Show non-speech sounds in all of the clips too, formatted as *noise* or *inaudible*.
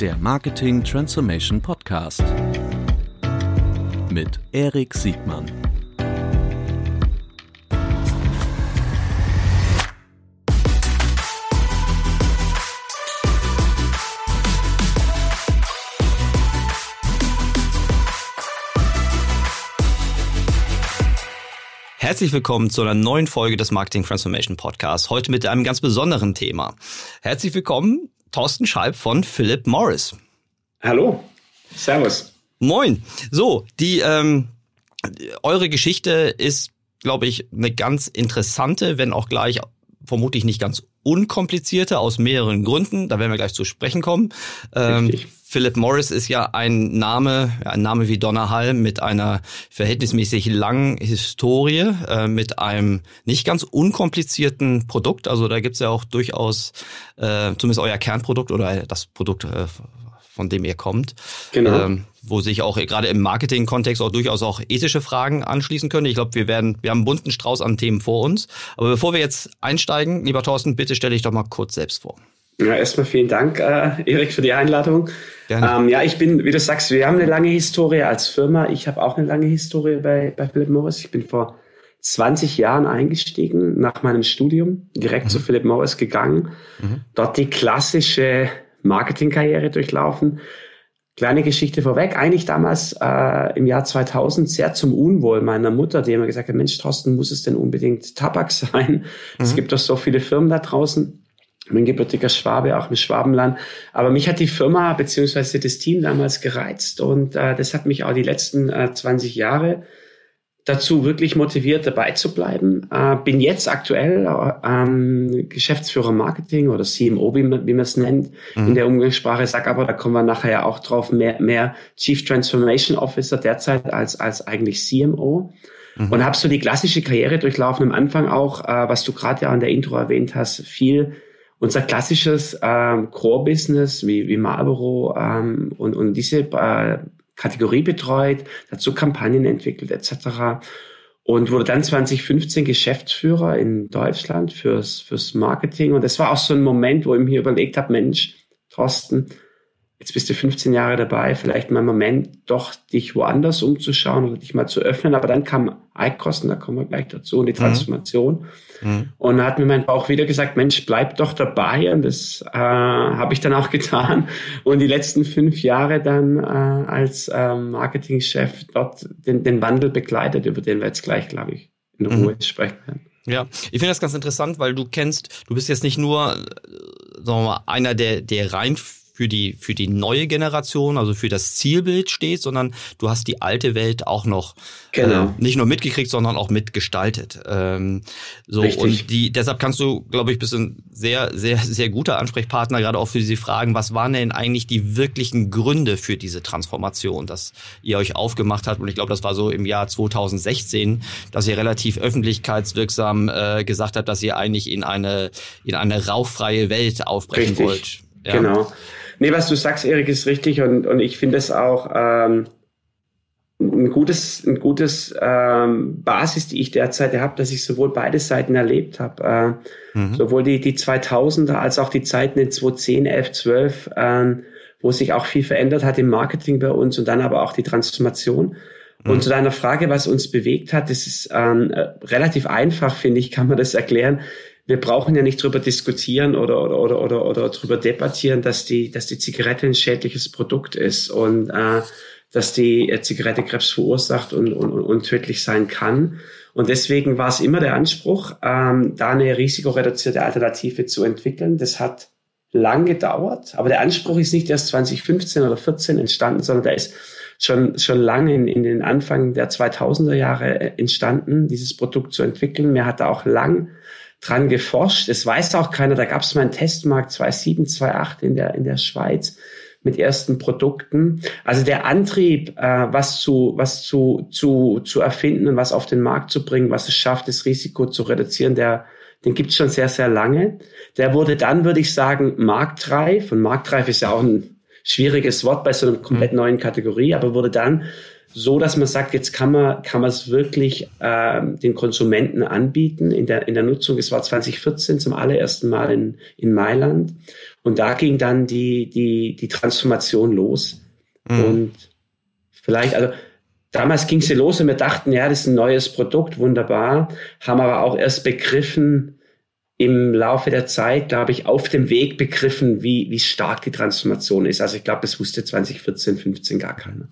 der Marketing Transformation Podcast mit Erik Siegmann. Herzlich willkommen zu einer neuen Folge des Marketing Transformation Podcasts. Heute mit einem ganz besonderen Thema. Herzlich willkommen, Thorsten Schalb von Philip Morris. Hallo, Servus. Moin. So, die ähm, eure Geschichte ist, glaube ich, eine ganz interessante, wenn auch gleich vermutlich nicht ganz unkomplizierte aus mehreren Gründen. Da werden wir gleich zu sprechen kommen. Ähm, Philip Morris ist ja ein Name, ein Name wie Donnerhall mit einer verhältnismäßig langen Historie, äh, mit einem nicht ganz unkomplizierten Produkt. Also da gibt's ja auch durchaus, äh, zumindest euer Kernprodukt oder das Produkt, äh, von dem ihr kommt. Genau. Ähm, wo sich auch gerade im Marketing-Kontext auch durchaus auch ethische Fragen anschließen können. Ich glaube, wir werden, wir haben einen bunten Strauß an Themen vor uns. Aber bevor wir jetzt einsteigen, lieber Thorsten, bitte stelle ich doch mal kurz selbst vor. Ja, erstmal vielen Dank, äh, Erik, für die Einladung. Ähm, ja, ich bin, wie du sagst, wir haben eine lange Historie als Firma. Ich habe auch eine lange Historie bei, bei Philip Morris. Ich bin vor 20 Jahren eingestiegen nach meinem Studium, direkt mhm. zu Philip Morris gegangen, mhm. dort die klassische Marketingkarriere durchlaufen. Kleine Geschichte vorweg, eigentlich damals äh, im Jahr 2000 sehr zum Unwohl meiner Mutter, die immer gesagt hat, Mensch, Thorsten, muss es denn unbedingt Tabak sein? Mhm. Es gibt doch so viele Firmen da draußen bin gebürtiger Schwabe, auch im Schwabenland. Aber mich hat die Firma beziehungsweise das Team damals gereizt und äh, das hat mich auch die letzten äh, 20 Jahre dazu wirklich motiviert, dabei zu bleiben. Äh, bin jetzt aktuell äh, ähm, Geschäftsführer Marketing oder CMO, wie man, wie man es nennt, mhm. in der Umgangssprache. Sag aber, da kommen wir nachher ja auch drauf, mehr, mehr Chief Transformation Officer derzeit als, als eigentlich CMO. Mhm. Und habe so die klassische Karriere durchlaufen. Am Anfang auch, äh, was du gerade ja an der Intro erwähnt hast, viel unser klassisches ähm, Core-Business wie, wie Marlboro ähm, und, und diese äh, Kategorie betreut, dazu Kampagnen entwickelt etc. Und wurde dann 2015 Geschäftsführer in Deutschland fürs, fürs Marketing. Und das war auch so ein Moment, wo ich mir überlegt habe, Mensch, Thorsten, jetzt bist du 15 Jahre dabei, vielleicht mal einen Moment doch dich woanders umzuschauen oder dich mal zu öffnen. Aber dann kam Eikkosten, da kommen wir gleich dazu, und die mhm. Transformation. Mhm. Und da hat mir mein Bauch wieder gesagt, Mensch, bleib doch dabei. Und das äh, habe ich dann auch *laughs* getan. Und die letzten fünf Jahre dann äh, als ähm, Marketingchef dort den, den Wandel begleitet, über den wir jetzt gleich, glaube ich, in Ruhe mhm. sprechen werden. Ja, ich finde das ganz interessant, weil du kennst, du bist jetzt nicht nur, äh, sagen wir mal, einer der, der rein für die, für die neue Generation, also für das Zielbild steht, sondern du hast die alte Welt auch noch genau. äh, nicht nur mitgekriegt, sondern auch mitgestaltet. Ähm, so Richtig. und die, deshalb kannst du, glaube ich, bist ein sehr, sehr, sehr guter Ansprechpartner, gerade auch für diese Fragen, was waren denn eigentlich die wirklichen Gründe für diese Transformation, dass ihr euch aufgemacht habt? Und ich glaube, das war so im Jahr 2016, dass ihr relativ öffentlichkeitswirksam äh, gesagt habt, dass ihr eigentlich in eine, in eine rauffreie Welt aufbrechen Richtig. wollt. Ja. Genau. Nee, was du sagst, Erik, ist richtig und, und ich finde es auch ähm, ein gutes, ein gutes ähm, Basis, die ich derzeit habe, dass ich sowohl beide Seiten erlebt habe. Äh, mhm. Sowohl die, die 2000er als auch die Zeiten in 2010, 11, 12, ähm, wo sich auch viel verändert hat im Marketing bei uns und dann aber auch die Transformation. Mhm. Und zu deiner Frage, was uns bewegt hat, das ist ähm, äh, relativ einfach, finde ich, kann man das erklären wir brauchen ja nicht drüber diskutieren oder, oder, oder, oder, oder drüber debattieren, dass die, dass die Zigarette ein schädliches Produkt ist und äh, dass die äh, Zigarette Krebs verursacht und, und, und tödlich sein kann. Und deswegen war es immer der Anspruch, ähm, da eine risikoreduzierte Alternative zu entwickeln. Das hat lang gedauert, aber der Anspruch ist nicht erst 2015 oder 14 entstanden, sondern der ist schon, schon lange in, in den Anfang der 2000er Jahre äh, entstanden, dieses Produkt zu entwickeln. Mir hat da auch lang dran geforscht. Es weiß auch keiner, da gab es mal einen Testmarkt 2007, 2008 in der, in der Schweiz mit ersten Produkten. Also der Antrieb, äh, was zu was zu zu zu erfinden und was auf den Markt zu bringen, was es schafft, das Risiko zu reduzieren, der den gibt's schon sehr sehr lange. Der wurde dann, würde ich sagen, marktreif. Und marktreif ist ja auch ein schwieriges Wort bei so einer komplett mhm. neuen Kategorie, aber wurde dann so, dass man sagt, jetzt kann man kann man es wirklich äh, den Konsumenten anbieten in der in der Nutzung. Es war 2014 zum allerersten Mal in in Mailand und da ging dann die die die Transformation los mhm. und vielleicht also damals ging sie los und wir dachten, ja, das ist ein neues Produkt, wunderbar, haben aber auch erst begriffen, im Laufe der Zeit, glaube ich, auf dem Weg begriffen, wie, wie stark die Transformation ist. Also ich glaube, das wusste 2014, 15 gar keiner.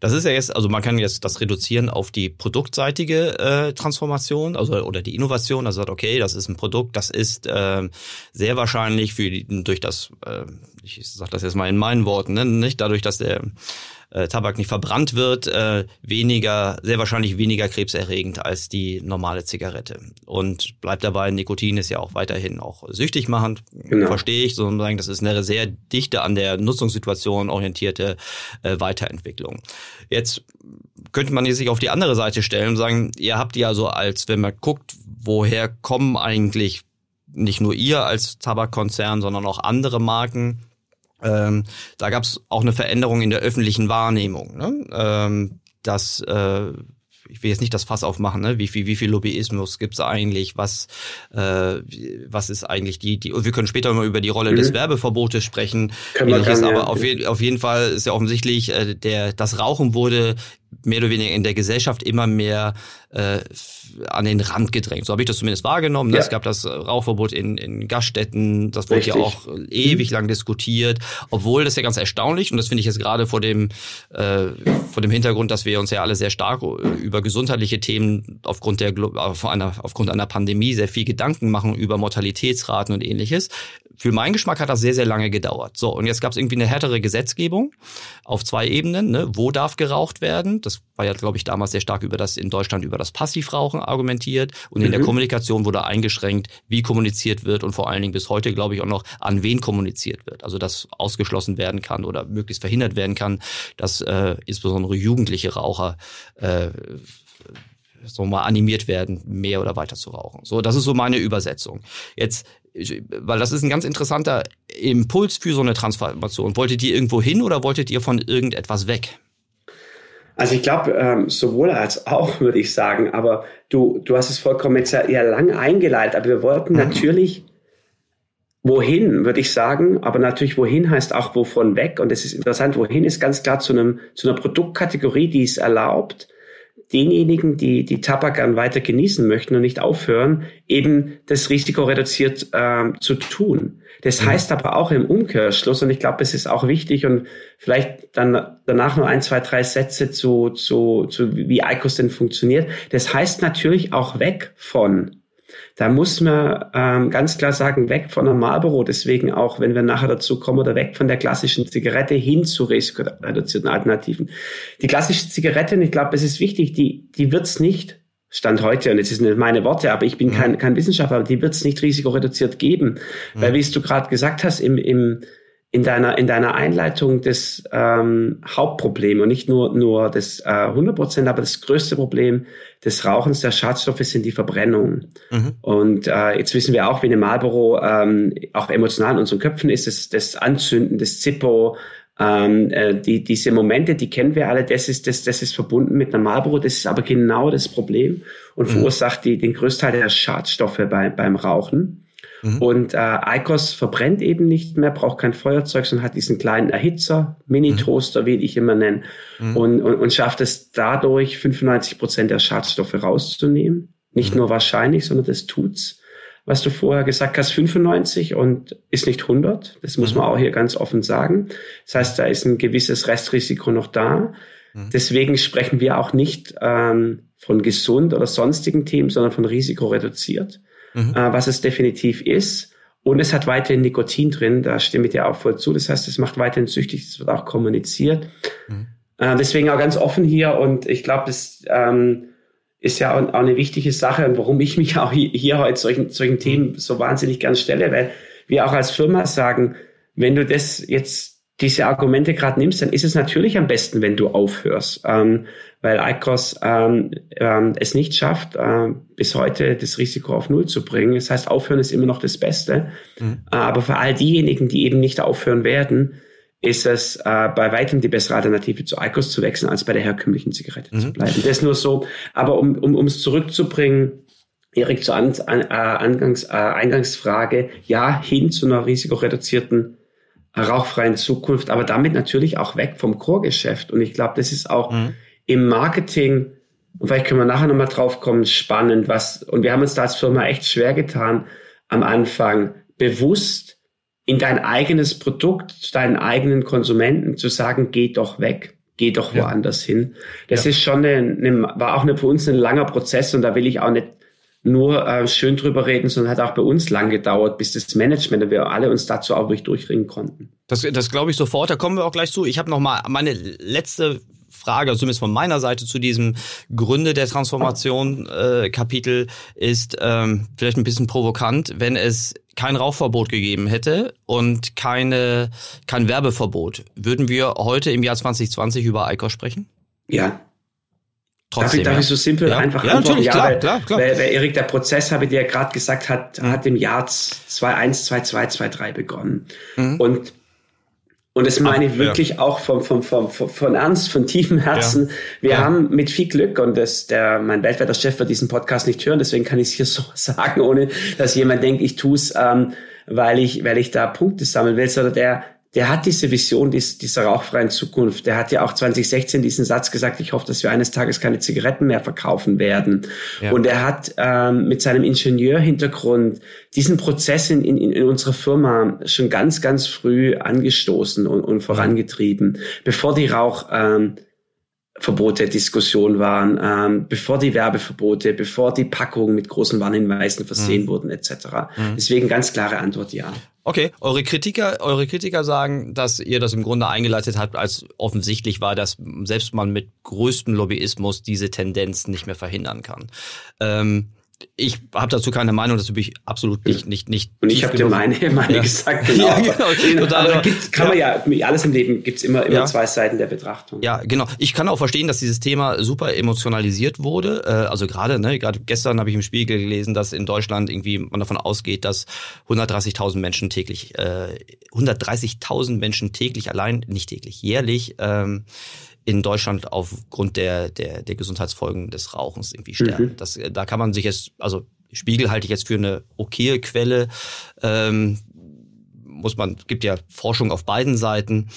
Das ist ja jetzt, also man kann jetzt das reduzieren auf die produktseitige äh, Transformation, also oder die Innovation. Also sagt, okay, das ist ein Produkt, das ist äh, sehr wahrscheinlich für durch das, äh, ich sage das jetzt mal in meinen Worten, ne, nicht dadurch, dass der äh, Tabak nicht verbrannt wird, äh, weniger, sehr wahrscheinlich weniger krebserregend als die normale Zigarette. Und bleibt dabei, Nikotin ist ja auch weiterhin auch süchtig machend, genau. verstehe ich, sondern das ist eine sehr dichte an der Nutzungssituation orientierte äh, Weiterentwicklung. Jetzt könnte man sich auf die andere Seite stellen und sagen, ihr habt ja so als, wenn man guckt, woher kommen eigentlich nicht nur ihr als Tabakkonzern, sondern auch andere Marken, ähm, da gab es auch eine Veränderung in der öffentlichen Wahrnehmung. Ne? Ähm, dass äh, ich will jetzt nicht das Fass aufmachen, ne? wie viel, wie viel Lobbyismus gibt's eigentlich, was, äh, was ist eigentlich die, die, wir können später mal über die Rolle mhm. des Werbeverbotes sprechen. Können wir kann, aber ja. auf, je, auf jeden Fall ist ja offensichtlich, äh, der, das Rauchen wurde mehr oder weniger in der Gesellschaft immer mehr äh, an den Rand gedrängt. So habe ich das zumindest wahrgenommen. Ne? Ja. Es gab das Rauchverbot in, in Gaststätten, das wurde Richtig. ja auch ewig mhm. lang diskutiert, obwohl das ja ganz erstaunlich und das finde ich jetzt gerade vor dem äh, vor dem Hintergrund, dass wir uns ja alle sehr stark über gesundheitliche Themen aufgrund der auf einer, aufgrund einer Pandemie sehr viel Gedanken machen über Mortalitätsraten und ähnliches, für meinen Geschmack hat das sehr, sehr lange gedauert. So, und jetzt gab es irgendwie eine härtere Gesetzgebung auf zwei Ebenen. Ne? Wo darf geraucht werden? Das war ja, glaube ich, damals sehr stark über das in Deutschland über das Passivrauchen argumentiert. Und in mhm. der Kommunikation wurde eingeschränkt, wie kommuniziert wird und vor allen Dingen bis heute, glaube ich, auch noch, an wen kommuniziert wird. Also dass ausgeschlossen werden kann oder möglichst verhindert werden kann, dass äh, insbesondere jugendliche Raucher äh, so mal animiert werden, mehr oder weiter zu rauchen. So, das ist so meine Übersetzung. Jetzt weil das ist ein ganz interessanter Impuls für so eine Transformation. Wolltet ihr irgendwo hin oder wolltet ihr von irgendetwas weg? Also ich glaube, ähm, sowohl als auch, würde ich sagen. Aber du, du hast es vollkommen jetzt ja eher lang eingeleitet. Aber wir wollten mhm. natürlich wohin, würde ich sagen. Aber natürlich wohin heißt auch wovon weg. Und es ist interessant, wohin ist ganz klar zu, einem, zu einer Produktkategorie, die es erlaubt, denjenigen, die die Tabak gern weiter genießen möchten und nicht aufhören, eben das Risiko reduziert äh, zu tun. Das mhm. heißt aber auch im Umkehrschluss, und ich glaube, es ist auch wichtig und vielleicht dann danach nur ein, zwei, drei Sätze zu, zu, zu wie ICOS denn funktioniert. Das heißt natürlich auch weg von da muss man ähm, ganz klar sagen, weg von einem Marlboro, deswegen auch, wenn wir nachher dazu kommen, oder weg von der klassischen Zigarette hin zu risikoreduzierten Alternativen. Die klassische Zigarette, und ich glaube, es ist wichtig, die, die wird's nicht Stand heute, und jetzt sind nicht meine Worte, aber ich bin mhm. kein, kein Wissenschaftler, aber die wird es nicht risikoreduziert geben. Mhm. Weil, wie es du gerade gesagt hast, im, im, in deiner, in deiner Einleitung das ähm, Hauptproblem und nicht nur, nur das äh, 100 Prozent, aber das größte Problem des Rauchens der Schadstoffe sind die Verbrennung. Mhm. Und äh, jetzt wissen wir auch, wie eine Marlboro ähm, auch emotional in unseren Köpfen ist, das, das Anzünden, das Zippo, ähm, äh, die, diese Momente, die kennen wir alle, das ist, das, das ist verbunden mit einer Marlboro, das ist aber genau das Problem und mhm. verursacht die, den Größteil der Schadstoffe bei, beim Rauchen. Mhm. Und äh, ICOS verbrennt eben nicht mehr, braucht kein Feuerzeug, sondern hat diesen kleinen Erhitzer, Mini-Toaster, mhm. wie ich immer nenne, mhm. und, und, und schafft es dadurch, 95 Prozent der Schadstoffe rauszunehmen. Nicht mhm. nur wahrscheinlich, sondern das tut's. Was du vorher gesagt hast, 95 und ist nicht 100. Das muss man mhm. auch hier ganz offen sagen. Das heißt, da ist ein gewisses Restrisiko noch da. Mhm. Deswegen sprechen wir auch nicht ähm, von gesund oder sonstigen Themen, sondern von Risiko reduziert mhm. äh, was es definitiv ist. Und es hat weiterhin Nikotin drin, da stimme ich dir auch voll zu. Das heißt, es macht weiterhin süchtig, es wird auch kommuniziert. Mhm. Äh, deswegen auch ganz offen hier und ich glaube, das ähm, ist ja auch, auch, eine wichtige Sache und warum ich mich *laughs* auch hier, hier heute solchen, solchen Themen so wahnsinnig gern stelle, weil wir auch als Firma sagen, wenn du das jetzt diese Argumente gerade nimmst, dann ist es natürlich am besten, wenn du aufhörst. Ähm, weil ICOS ähm, ähm, es nicht schafft, äh, bis heute das Risiko auf Null zu bringen. Das heißt, aufhören ist immer noch das Beste. Mhm. Äh, aber für all diejenigen, die eben nicht aufhören werden, ist es äh, bei weitem die bessere Alternative zu Eikos zu wechseln, als bei der herkömmlichen Zigarette mhm. zu bleiben. Das nur so. Aber um, um, um es zurückzubringen, Erik, zur An an, äh, Angangs, äh, Eingangsfrage, ja, hin zu einer risikoreduzierten, rauchfreien Zukunft, aber damit natürlich auch weg vom Chorgeschäft. Und ich glaube, das ist auch mhm. im Marketing, und vielleicht können wir nachher nochmal drauf kommen, spannend, was, und wir haben uns da als Firma echt schwer getan, am Anfang bewusst in dein eigenes Produkt, zu deinen eigenen Konsumenten zu sagen, geh doch weg, geh doch ja. woanders hin. Das ja. ist schon eine, eine, war auch eine, für uns ein langer Prozess und da will ich auch nicht nur äh, schön drüber reden, sondern hat auch bei uns lang gedauert, bis das Management und wir alle uns dazu auch wirklich durchringen konnten. Das, das glaube ich sofort. Da kommen wir auch gleich zu. Ich habe noch mal meine letzte Frage, zumindest von meiner Seite zu diesem Gründe der Transformation äh, Kapitel ist ähm, vielleicht ein bisschen provokant, wenn es kein Rauchverbot gegeben hätte und keine kein Werbeverbot, würden wir heute im Jahr 2020 über ICOS sprechen? Ja. Trotzdem, darf, ich, darf ja. ich so simpel ja. einfach ja, Natürlich, ja, klar, weil, klar, klar. Weil, weil Erik, der Prozess, habe ich dir gerade gesagt, hat, hat im Jahr 21, 22, 23 begonnen. Mhm. Und und das meine ich wirklich ja. auch vom, vom, vom, vom, von Ernst, von tiefem Herzen. Ja. Wir ja. haben mit viel Glück, und das, der, mein weltweiter Chef wird diesen Podcast nicht hören, deswegen kann ich es hier so *laughs* sagen, ohne dass jemand denkt, ich tue es, ähm, weil ich, weil ich da Punkte sammeln will, sondern der, der hat diese Vision dies, dieser rauchfreien Zukunft. Der hat ja auch 2016 diesen Satz gesagt, ich hoffe, dass wir eines Tages keine Zigaretten mehr verkaufen werden. Ja. Und er hat ähm, mit seinem Ingenieurhintergrund diesen Prozess in, in, in unserer Firma schon ganz, ganz früh angestoßen und, und vorangetrieben, bevor die Rauch... Ähm, Verbote Diskussion waren, ähm, bevor die Werbeverbote, bevor die Packungen mit großen Warnhinweisen versehen mhm. wurden, etc. Mhm. Deswegen ganz klare Antwort ja. Okay, eure Kritiker, eure Kritiker sagen, dass ihr das im Grunde eingeleitet habt, als offensichtlich war, dass selbst man mit größtem Lobbyismus diese Tendenz nicht mehr verhindern kann. Ähm, ich habe dazu keine Meinung, das bin ich absolut nicht nicht nicht. Und ich habe dir meine *laughs* meine ja. gesagt, genau. ja, *laughs* genau. Aber, aber gibt's, kann ja. man ja alles im Leben gibt's immer immer ja. zwei Seiten der Betrachtung. Ja, genau. Ich kann auch verstehen, dass dieses Thema super emotionalisiert wurde. Äh, also gerade ne, gerade gestern habe ich im Spiegel gelesen, dass in Deutschland irgendwie man davon ausgeht, dass 130.000 Menschen täglich äh, 130.000 Menschen täglich allein nicht täglich jährlich ähm, in Deutschland aufgrund der, der, der Gesundheitsfolgen des Rauchens irgendwie sterben. Mhm. Das, da kann man sich jetzt, also Spiegel halte ich jetzt für eine okaye Quelle. Ähm, muss man, gibt ja Forschung auf beiden Seiten,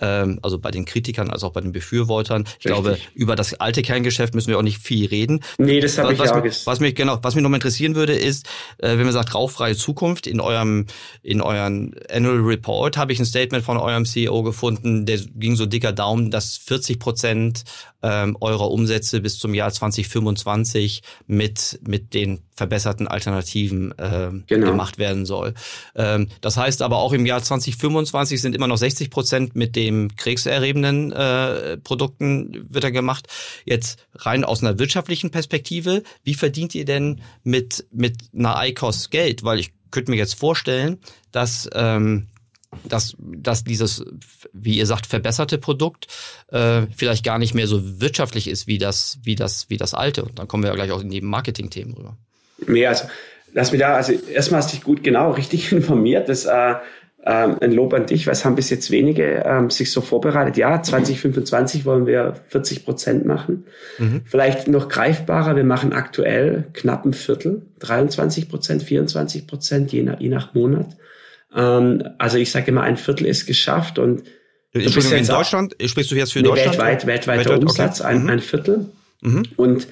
ähm, also bei den Kritikern als auch bei den Befürwortern. Ich Richtig. glaube, über das alte Kerngeschäft müssen wir auch nicht viel reden. Nee, das habe ich was, auch was mich genau, was mich noch mal interessieren würde, ist, äh, wenn man sagt rauchfreie Zukunft in eurem in euren Annual Report habe ich ein Statement von eurem CEO gefunden, der ging so dicker Daumen, dass 40 Prozent ähm, eurer Umsätze bis zum Jahr 2025 mit mit den verbesserten Alternativen äh, genau. gemacht werden soll. Ähm, das heißt aber auch im Jahr 2025 sind immer noch 60 Prozent mit dem krebserrebenden äh, Produkten wird er gemacht. Jetzt rein aus einer wirtschaftlichen Perspektive, wie verdient ihr denn mit mit einer ICOS Geld? Weil ich könnte mir jetzt vorstellen, dass ähm, dass, dass dieses, wie ihr sagt, verbesserte Produkt äh, vielleicht gar nicht mehr so wirtschaftlich ist wie das, wie das, wie das alte. Und dann kommen wir ja gleich auch in die Marketing-Themen rüber. Nee, also lass mich da, also erstmal hast du dich gut genau richtig *laughs* informiert. Das äh, ähm, ein Lob an dich, es haben bis jetzt wenige ähm, sich so vorbereitet. Ja, 2025 wollen wir 40 Prozent machen. Mhm. Vielleicht noch greifbarer, wir machen aktuell knapp ein Viertel, 23 Prozent, 24 Prozent, je nach, je nach Monat. Ähm, also ich sage immer, ein Viertel ist geschafft und Entschuldigung, in Deutschland, sprichst du jetzt für nee, Deutschland? Weltweit, weltweiter weltweit, Umsatz, okay. ein, mhm. ein Viertel. Mhm. Und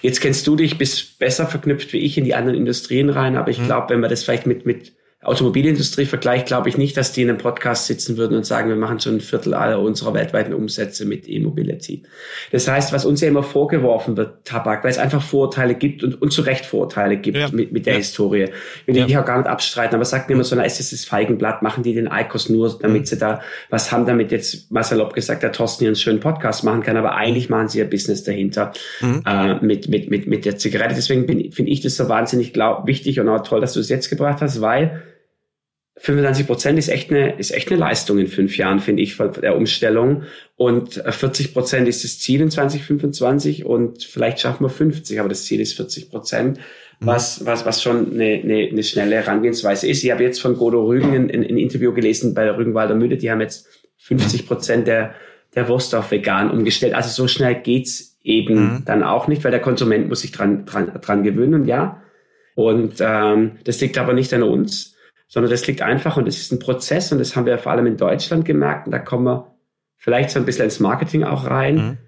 jetzt kennst du dich, bist besser verknüpft wie ich in die anderen Industrien rein, aber ich mhm. glaube, wenn wir das vielleicht mit, mit Automobilindustrie vergleicht, glaube ich nicht, dass die in einem Podcast sitzen würden und sagen, wir machen schon ein Viertel aller unserer weltweiten Umsätze mit E-Mobility. Das heißt, was uns ja immer vorgeworfen wird, Tabak, weil es einfach Vorurteile gibt und, und zu Recht Vorurteile gibt ja. mit, mit der ja. Historie. Will ja. ich auch gar nicht abstreiten, aber sagt immer so, na, ist das das Feigenblatt, machen die den Eikos nur, damit mhm. sie da was haben, damit jetzt, was salopp gesagt, der Thorsten hier einen schönen Podcast machen kann, aber eigentlich machen sie ihr Business dahinter mhm. äh, mit, mit, mit, mit der Zigarette. Deswegen finde ich das so wahnsinnig glaub, wichtig und auch toll, dass du es jetzt gebracht hast, weil 25 Prozent ist echt eine, ist echt eine Leistung in fünf Jahren, finde ich, von der Umstellung. Und 40 Prozent ist das Ziel in 2025 und vielleicht schaffen wir 50, aber das Ziel ist 40 Prozent, mhm. was, was, was schon eine, eine, eine schnelle Herangehensweise ist. Ich habe jetzt von Godo Rügen ein, ein, ein Interview gelesen bei der Rügenwalder Mühle, die haben jetzt 50 Prozent der, der Wurst auf vegan umgestellt. Also so schnell geht's eben mhm. dann auch nicht, weil der Konsument muss sich dran, dran, dran gewöhnen und ja. Und ähm, das liegt aber nicht an uns, sondern das liegt einfach und es ist ein Prozess und das haben wir vor allem in Deutschland gemerkt und da kommen wir vielleicht so ein bisschen ins Marketing auch rein. Mhm.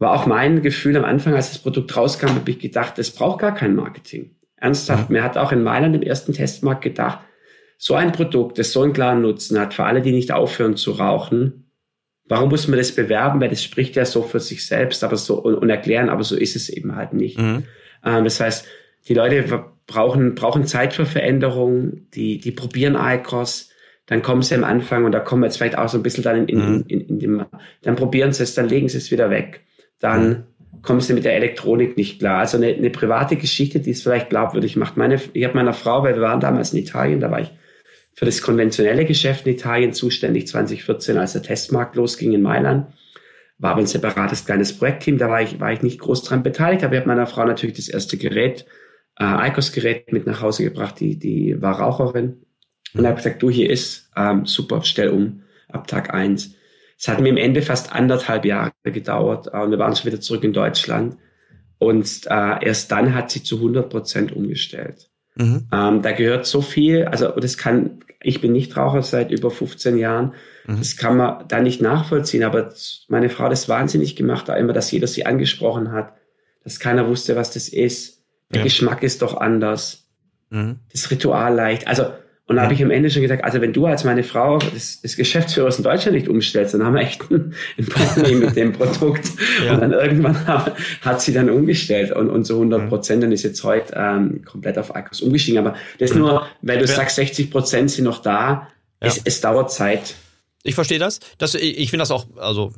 War auch mein Gefühl am Anfang, als das Produkt rauskam, habe ich gedacht, es braucht gar kein Marketing. Ernsthaft. Mhm. Mir hat auch in Mailand im ersten Testmarkt gedacht, so ein Produkt, das so einen klaren Nutzen hat, für alle, die nicht aufhören zu rauchen, warum muss man das bewerben? Weil das spricht ja so für sich selbst, aber so und, und erklären, aber so ist es eben halt nicht. Mhm. Ähm, das heißt, die Leute brauchen, brauchen Zeit für Veränderungen, die, die probieren ICOS, dann kommen sie am Anfang und da kommen wir jetzt vielleicht auch so ein bisschen dann in, in, mhm. in, in dem, dann probieren sie es, dann legen sie es wieder weg. Dann mhm. kommen sie mit der Elektronik nicht klar. Also eine, eine private Geschichte, die es vielleicht glaubwürdig macht. Meine, ich habe meiner Frau, weil wir waren damals in Italien, da war ich für das konventionelle Geschäft in Italien zuständig 2014, als der Testmarkt losging in Mailand. War aber ein separates kleines Projektteam, da war ich, war ich nicht groß dran beteiligt, aber ich habe meiner Frau natürlich das erste Gerät äh, ICOS-Gerät mit nach Hause gebracht, die, die war Raucherin. Und habe gesagt, du, hier ist, ähm, super, stell um, ab Tag eins. Es hat mir im Ende fast anderthalb Jahre gedauert äh, und wir waren schon wieder zurück in Deutschland. Und äh, erst dann hat sie zu 100 Prozent umgestellt. Mhm. Ähm, da gehört so viel, also das kann, ich bin nicht Raucher seit über 15 Jahren, mhm. das kann man da nicht nachvollziehen, aber meine Frau hat das wahnsinnig gemacht, da immer, dass jeder sie angesprochen hat, dass keiner wusste, was das ist der ja. Geschmack ist doch anders. Mhm. Das Ritual leicht. Also, und da habe ich am Ende schon gesagt, also wenn du als meine Frau das, das Geschäftsführer in Deutschland nicht umstellst, dann haben wir echt ein, ein Problem mit dem Produkt. Ja. Und dann irgendwann hat, hat sie dann umgestellt und, und so 100 Prozent, dann ist jetzt heute ähm, komplett auf Akkus umgestiegen. Aber das nur, weil du ja. sagst, 60 Prozent sind noch da. Es, es dauert Zeit. Ich verstehe das. das ich ich finde das auch, also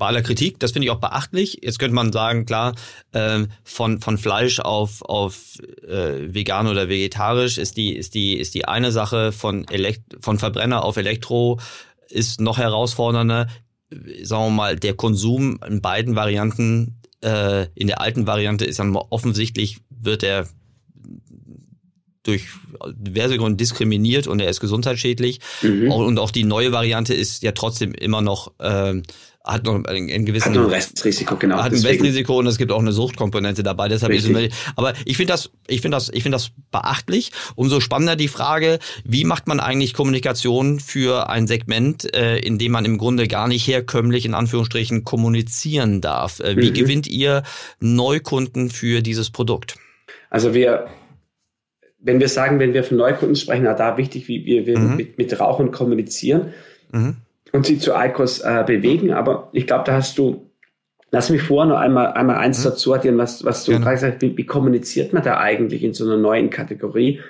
bei aller Kritik, das finde ich auch beachtlich. Jetzt könnte man sagen, klar, äh, von von Fleisch auf auf äh, vegan oder vegetarisch ist die ist die ist die eine Sache von Elekt von Verbrenner auf Elektro ist noch herausfordernder. Sagen wir mal, der Konsum in beiden Varianten äh, in der alten Variante ist dann offensichtlich wird er durch diverse Gründe diskriminiert und er ist gesundheitsschädlich. Mhm. Und auch die neue Variante ist ja trotzdem immer noch äh, hat noch ein, ein gewissen hat noch ein Restrisiko genau. Hat ein Restrisiko und es gibt auch eine Suchtkomponente dabei deshalb ist es, aber ich finde das ich finde das ich finde das beachtlich. Umso spannender die Frage wie macht man eigentlich Kommunikation für ein Segment äh, in dem man im Grunde gar nicht herkömmlich in Anführungsstrichen kommunizieren darf? Äh, wie mhm. gewinnt ihr Neukunden für dieses Produkt? Also wir wenn wir sagen wenn wir von Neukunden sprechen da wichtig wie wir, wir mhm. mit, mit Rauchen kommunizieren. Mhm und sie zu ICOS äh, bewegen. Aber ich glaube, da hast du, lass mich vorher noch einmal, einmal eins mhm. dazu addieren, was, was du gerade gesagt hast, wie, wie kommuniziert man da eigentlich in so einer neuen Kategorie?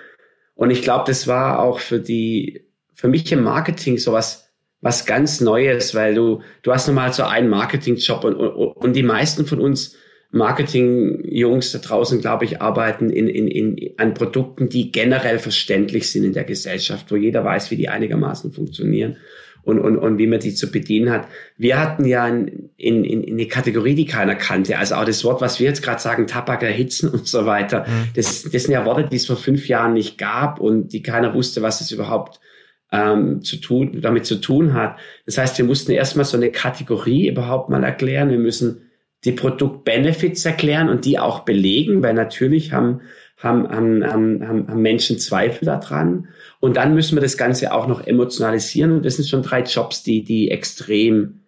Und ich glaube, das war auch für die, für mich im Marketing sowas, was ganz Neues, weil du, du hast normal so einen Marketingjob und, und, und die meisten von uns Marketing-Jungs da draußen, glaube ich, arbeiten in, in, in, an Produkten, die generell verständlich sind in der Gesellschaft, wo jeder weiß, wie die einigermaßen funktionieren und, und, und wie man die zu bedienen hat. Wir hatten ja in, in, in eine Kategorie, die keiner kannte. Also auch das Wort, was wir jetzt gerade sagen, Tabak erhitzen und so weiter. Mhm. Das, das sind ja Worte, die es vor fünf Jahren nicht gab und die keiner wusste, was es überhaupt ähm, zu tun, damit zu tun hat. Das heißt, wir mussten erstmal so eine Kategorie überhaupt mal erklären. Wir müssen die Produktbenefits erklären und die auch belegen, weil natürlich haben, haben, haben, haben, haben Menschen Zweifel daran. Und dann müssen wir das Ganze auch noch emotionalisieren. Und das sind schon drei Jobs, die, die extrem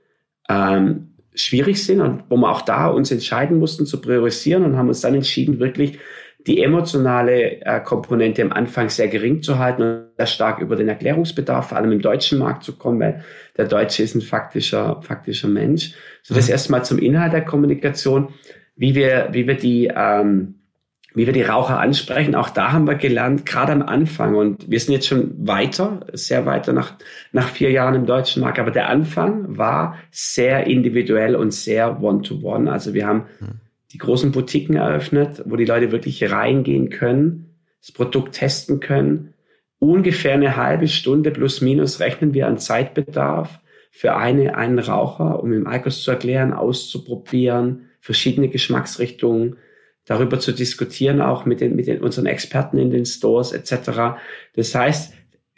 ähm, schwierig sind und wo wir auch da uns entscheiden mussten zu priorisieren und haben uns dann entschieden, wirklich die emotionale äh, Komponente am Anfang sehr gering zu halten und sehr stark über den Erklärungsbedarf, vor allem im deutschen Markt zu kommen, weil der Deutsche ist ein faktischer, faktischer Mensch. So das mhm. erstmal zum Inhalt der Kommunikation, wie wir, wie wir die ähm, wie wir die Raucher ansprechen, auch da haben wir gelernt, gerade am Anfang, und wir sind jetzt schon weiter, sehr weiter nach, nach vier Jahren im deutschen Markt, aber der Anfang war sehr individuell und sehr one-to-one. -one. Also wir haben hm. die großen Boutiquen eröffnet, wo die Leute wirklich reingehen können, das Produkt testen können. Ungefähr eine halbe Stunde plus minus rechnen wir an Zeitbedarf für eine, einen Raucher, um im Eikos zu erklären, auszuprobieren, verschiedene Geschmacksrichtungen, darüber zu diskutieren, auch mit, den, mit den, unseren Experten in den Stores etc. Das heißt,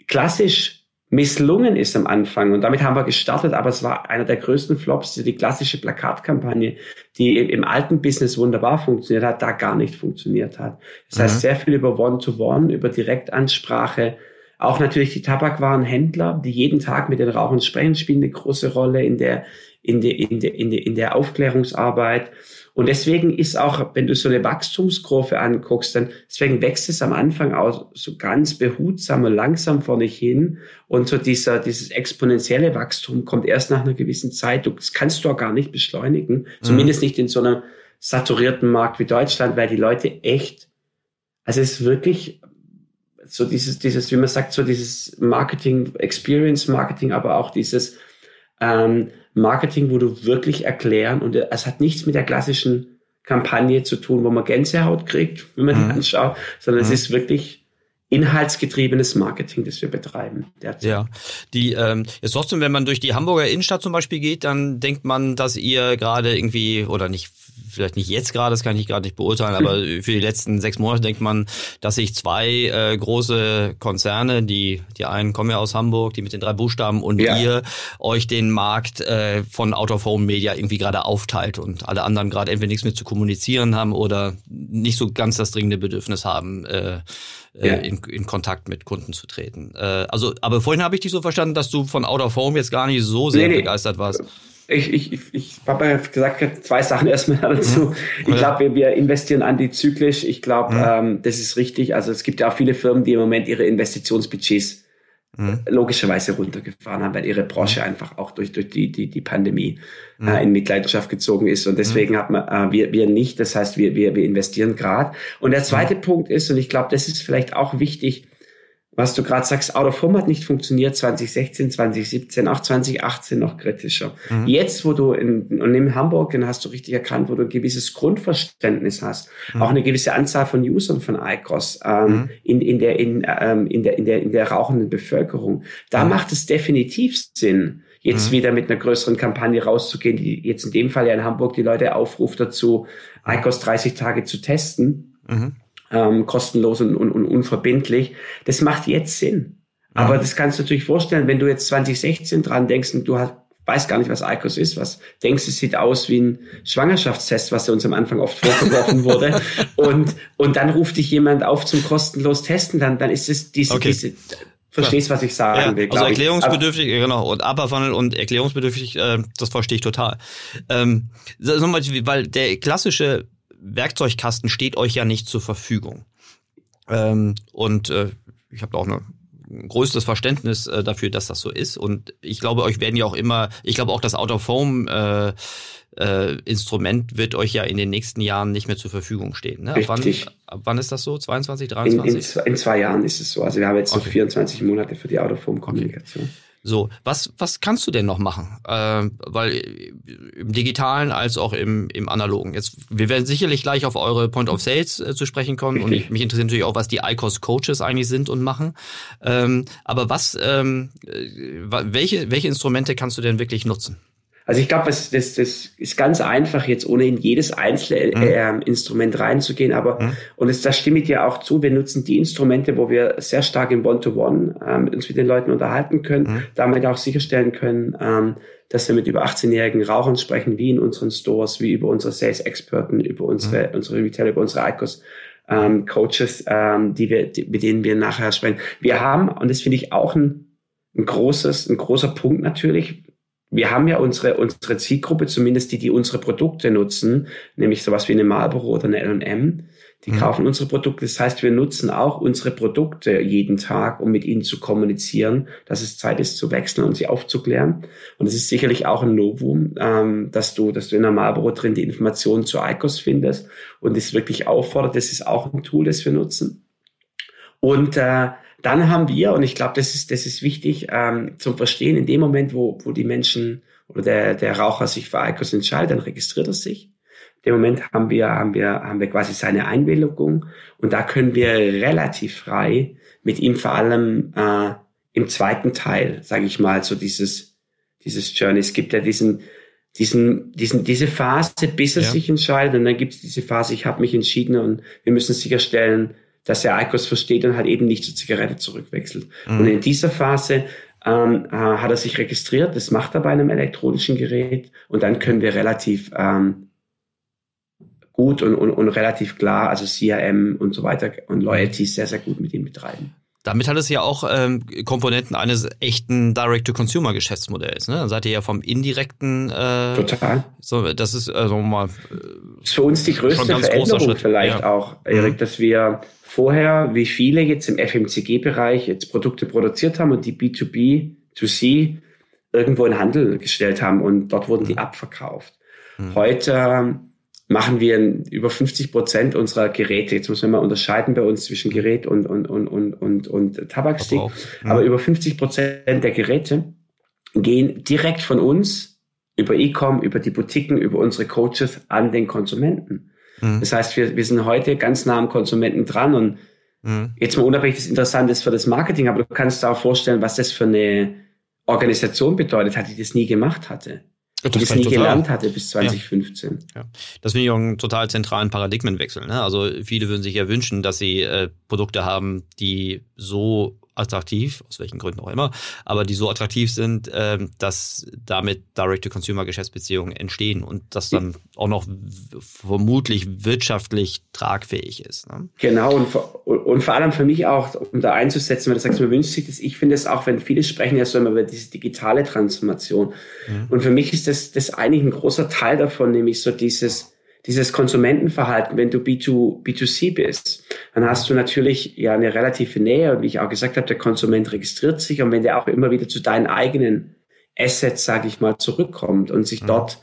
klassisch misslungen ist am Anfang. Und damit haben wir gestartet, aber es war einer der größten Flops, die klassische Plakatkampagne, die im alten Business wunderbar funktioniert hat, da gar nicht funktioniert hat. Das heißt, mhm. sehr viel über One-to-One, -One, über Direktansprache, auch natürlich die Tabakwarenhändler, die jeden Tag mit den Rauchern sprechen, spielen eine große Rolle in der, in der, in der, in der, in der Aufklärungsarbeit. Und deswegen ist auch, wenn du so eine Wachstumskurve anguckst, dann deswegen wächst es am Anfang auch so ganz behutsam und langsam vor dich hin. Und so dieser, dieses exponentielle Wachstum kommt erst nach einer gewissen Zeit. Du, das kannst du auch gar nicht beschleunigen. Mhm. Zumindest nicht in so einem saturierten Markt wie Deutschland, weil die Leute echt, also es ist wirklich so dieses, dieses, wie man sagt, so dieses Marketing, Experience Marketing, aber auch dieses, ähm, Marketing, wo du wirklich erklären und es hat nichts mit der klassischen Kampagne zu tun, wo man Gänsehaut kriegt, wenn man mhm. die anschaut, sondern mhm. es ist wirklich inhaltsgetriebenes Marketing, das wir betreiben. Derzeit. Ja, die ähm, jetzt trotzdem, wenn man durch die Hamburger Innenstadt zum Beispiel geht, dann denkt man, dass ihr gerade irgendwie oder nicht vielleicht nicht jetzt gerade, das kann ich gerade nicht beurteilen, aber *laughs* für die letzten sechs Monate denkt man, dass sich zwei äh, große Konzerne, die die einen kommen ja aus Hamburg, die mit den drei Buchstaben und ja. ihr euch den Markt äh, von Out of Home Media irgendwie gerade aufteilt und alle anderen gerade entweder nichts mehr zu kommunizieren haben oder nicht so ganz das dringende Bedürfnis haben. Äh, äh ja. in, in Kontakt mit Kunden zu treten. Äh, also, aber vorhin habe ich dich so verstanden, dass du von Out of Home jetzt gar nicht so sehr nee, begeistert warst. Ich, ich, ich, ich habe ja gesagt, zwei Sachen erstmal dazu. Mhm. Ich glaube, wir, wir investieren antizyklisch. Ich glaube, mhm. ähm, das ist richtig. Also es gibt ja auch viele Firmen, die im Moment ihre Investitionsbudgets mhm. logischerweise runtergefahren haben, weil ihre Branche mhm. einfach auch durch, durch die, die, die Pandemie mhm. äh, in Mitleidenschaft gezogen ist. Und deswegen mhm. hat man, äh, wir, wir nicht. Das heißt, wir, wir, wir investieren gerade. Und der zweite Punkt ist, und ich glaube, das ist vielleicht auch wichtig, was du gerade sagst, Out of Home hat nicht funktioniert 2016, 2017, auch 2018 noch kritischer. Mhm. Jetzt, wo du in, und in Hamburg, dann hast du richtig erkannt, wo du ein gewisses Grundverständnis hast, mhm. auch eine gewisse Anzahl von Usern von ICOS ähm, mhm. in, in, der, in, ähm, in, der, in, der, in der rauchenden Bevölkerung. Da mhm. macht es definitiv Sinn, jetzt mhm. wieder mit einer größeren Kampagne rauszugehen, die jetzt in dem Fall ja in Hamburg die Leute aufruft dazu, ICOS 30 Tage zu testen. Mhm ähm, kostenlos und, und, und unverbindlich. Das macht jetzt Sinn. Aber das kannst du natürlich vorstellen, wenn du jetzt 2016 dran denkst und du hast, weißt gar nicht, was ICOS ist, was denkst, es sieht aus wie ein Schwangerschaftstest, was uns am Anfang oft vorgeworfen *laughs* wurde. und, und dann ruft dich jemand auf zum kostenlos Testen, dann, dann ist es diese, okay. diese Verstehst, was ich sagen ja, will. Also erklärungsbedürftig, ich. genau, und Upper und erklärungsbedürftig, äh, das verstehe ich total. Ähm, nochmal, weil der klassische Werkzeugkasten steht euch ja nicht zur Verfügung. Ähm, und äh, ich habe auch eine größtes Verständnis äh, dafür, dass das so ist. Und ich glaube, euch werden ja auch immer, ich glaube auch das Out of Home äh, äh, Instrument wird euch ja in den nächsten Jahren nicht mehr zur Verfügung stehen. Ne? Ab, wann, ab wann ist das so? 22, 23? In, in, zwei, in zwei Jahren ist es so. Also wir haben jetzt okay. so 24 Monate für die Out of Home Kommunikation. Okay. So, was, was kannst du denn noch machen? Äh, weil im digitalen als auch im, im analogen. Jetzt, wir werden sicherlich gleich auf eure Point of Sales äh, zu sprechen kommen und ich, mich interessiert natürlich auch, was die ICOS Coaches eigentlich sind und machen. Ähm, aber was, ähm, äh, welche, welche Instrumente kannst du denn wirklich nutzen? Also ich glaube, das, das, das ist ganz einfach, jetzt ohne in jedes einzelne äh, Instrument reinzugehen, aber mhm. und es, das stimme ich dir auch zu, wir nutzen die Instrumente, wo wir sehr stark im One-to-One ähm, uns mit den Leuten unterhalten können, mhm. damit auch sicherstellen können, ähm, dass wir mit über 18-jährigen Rauchern sprechen, wie in unseren Stores, wie über unsere Sales-Experten, über unsere, mhm. unsere Retailer, über unsere ICOs. Ähm, Coaches, ähm, die wir, die, mit denen wir nachher sprechen. Wir haben, und das finde ich auch ein, ein großes, ein großer Punkt natürlich, wir haben ja unsere, unsere Zielgruppe, zumindest die, die unsere Produkte nutzen, nämlich sowas wie eine Marlboro oder eine L&M, die mhm. kaufen unsere Produkte. Das heißt, wir nutzen auch unsere Produkte jeden Tag, um mit ihnen zu kommunizieren, dass es Zeit ist zu wechseln und sie aufzuklären. Und es ist sicherlich auch ein Novum, ähm, dass du, dass du in der Marlboro drin die Informationen zu ICOS findest und es wirklich auffordert. Das ist auch ein Tool, das wir nutzen. Und äh, dann haben wir, und ich glaube, das ist, das ist wichtig ähm, zum Verstehen, in dem Moment, wo, wo die Menschen oder der, der Raucher sich für ICOS entscheidet, dann registriert er sich. In dem Moment haben wir, haben wir, haben wir quasi seine Einwilligung und da können wir relativ frei mit ihm vor allem äh, im zweiten Teil, sage ich mal, so dieses, dieses Journey. Es gibt ja diesen, diesen, diesen, diese Phase, bis er ja. sich entscheidet und dann gibt es diese Phase, ich habe mich entschieden und wir müssen sicherstellen, dass er Eikos versteht und halt eben nicht zur Zigarette zurückwechselt. Mhm. Und in dieser Phase ähm, äh, hat er sich registriert. Das macht er bei einem elektronischen Gerät und dann können wir relativ ähm, gut und, und, und relativ klar, also CRM und so weiter und Loyalty sehr, sehr gut mit ihm betreiben. Damit hat es ja auch ähm, Komponenten eines echten Direct-to-Consumer-Geschäftsmodells. Ne? Dann seid ihr ja vom indirekten. Äh, Total. So, das ist also mal. Äh, das ist für uns die größte Veränderung vielleicht ja. auch, Erik, mhm. dass wir vorher, wie viele jetzt im FMCG-Bereich jetzt Produkte produziert haben und die B2B, 2C irgendwo in Handel gestellt haben und dort wurden die mhm. abverkauft. Mhm. Heute machen wir über 50 Prozent unserer Geräte. Jetzt muss man mal unterscheiden bei uns zwischen Gerät und, und, und, und, und, und Tabakstick. Aber, ja. aber über 50 Prozent der Geräte gehen direkt von uns über E-Com, über die Boutiquen, über unsere Coaches an den Konsumenten. Mhm. Das heißt, wir, wir sind heute ganz nah am Konsumenten dran und mhm. jetzt mal unabhängig, das interessant ist für das Marketing, aber du kannst dir auch vorstellen, was das für eine Organisation bedeutet hat, die das nie gemacht hatte das, das nie total. gelernt hatte bis 2015. Ja. ja. Das finde ich auch einen total zentralen Paradigmenwechsel. Ne? Also viele würden sich ja wünschen, dass sie äh, Produkte haben, die so attraktiv, aus welchen Gründen auch immer, aber die so attraktiv sind, äh, dass damit Direct-to-Consumer-Geschäftsbeziehungen entstehen und das dann auch noch vermutlich wirtschaftlich tragfähig ist. Ne? Genau, und vor, und vor allem für mich auch, um da einzusetzen, wenn du sagst, man wünscht sich das, ich finde es auch, wenn viele sprechen ja so immer über diese digitale Transformation. Mhm. Und für mich ist das, das eigentlich ein großer Teil davon, nämlich so dieses, dieses Konsumentenverhalten, wenn du B2, B2C bist, dann hast du natürlich ja eine relative Nähe und wie ich auch gesagt habe, der Konsument registriert sich und wenn der auch immer wieder zu deinen eigenen Assets, sage ich mal, zurückkommt und sich mhm. dort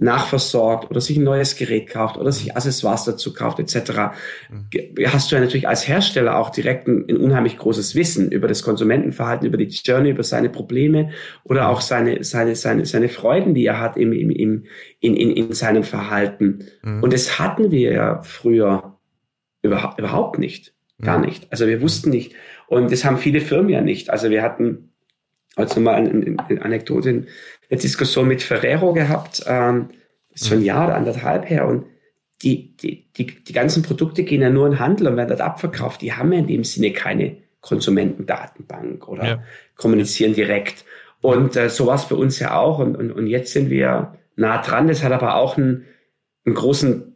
nachversorgt oder sich ein neues Gerät kauft oder sich Accessoires dazu kauft etc., mhm. hast du ja natürlich als Hersteller auch direkt ein, ein, unheimlich großes Wissen über das Konsumentenverhalten, über die Journey, über seine Probleme oder auch seine, seine, seine, seine Freuden, die er hat im, im, im, in, in, in seinem Verhalten. Mhm. Und das hatten wir ja früher überhaupt, überhaupt nicht. Gar mhm. nicht. Also wir wussten nicht. Und das haben viele Firmen ja nicht. Also wir hatten, also mal eine, eine Anekdote, eine Diskussion mit Ferrero gehabt, ähm, ist schon ein Jahr oder anderthalb her und die, die, die, die ganzen Produkte gehen ja nur in Handel und werden dort abverkauft. Die haben ja in dem Sinne keine Konsumentendatenbank oder ja. kommunizieren direkt. Und äh, so war es bei uns ja auch. Und, und, und jetzt sind wir nah dran. Das hat aber auch einen, einen großen,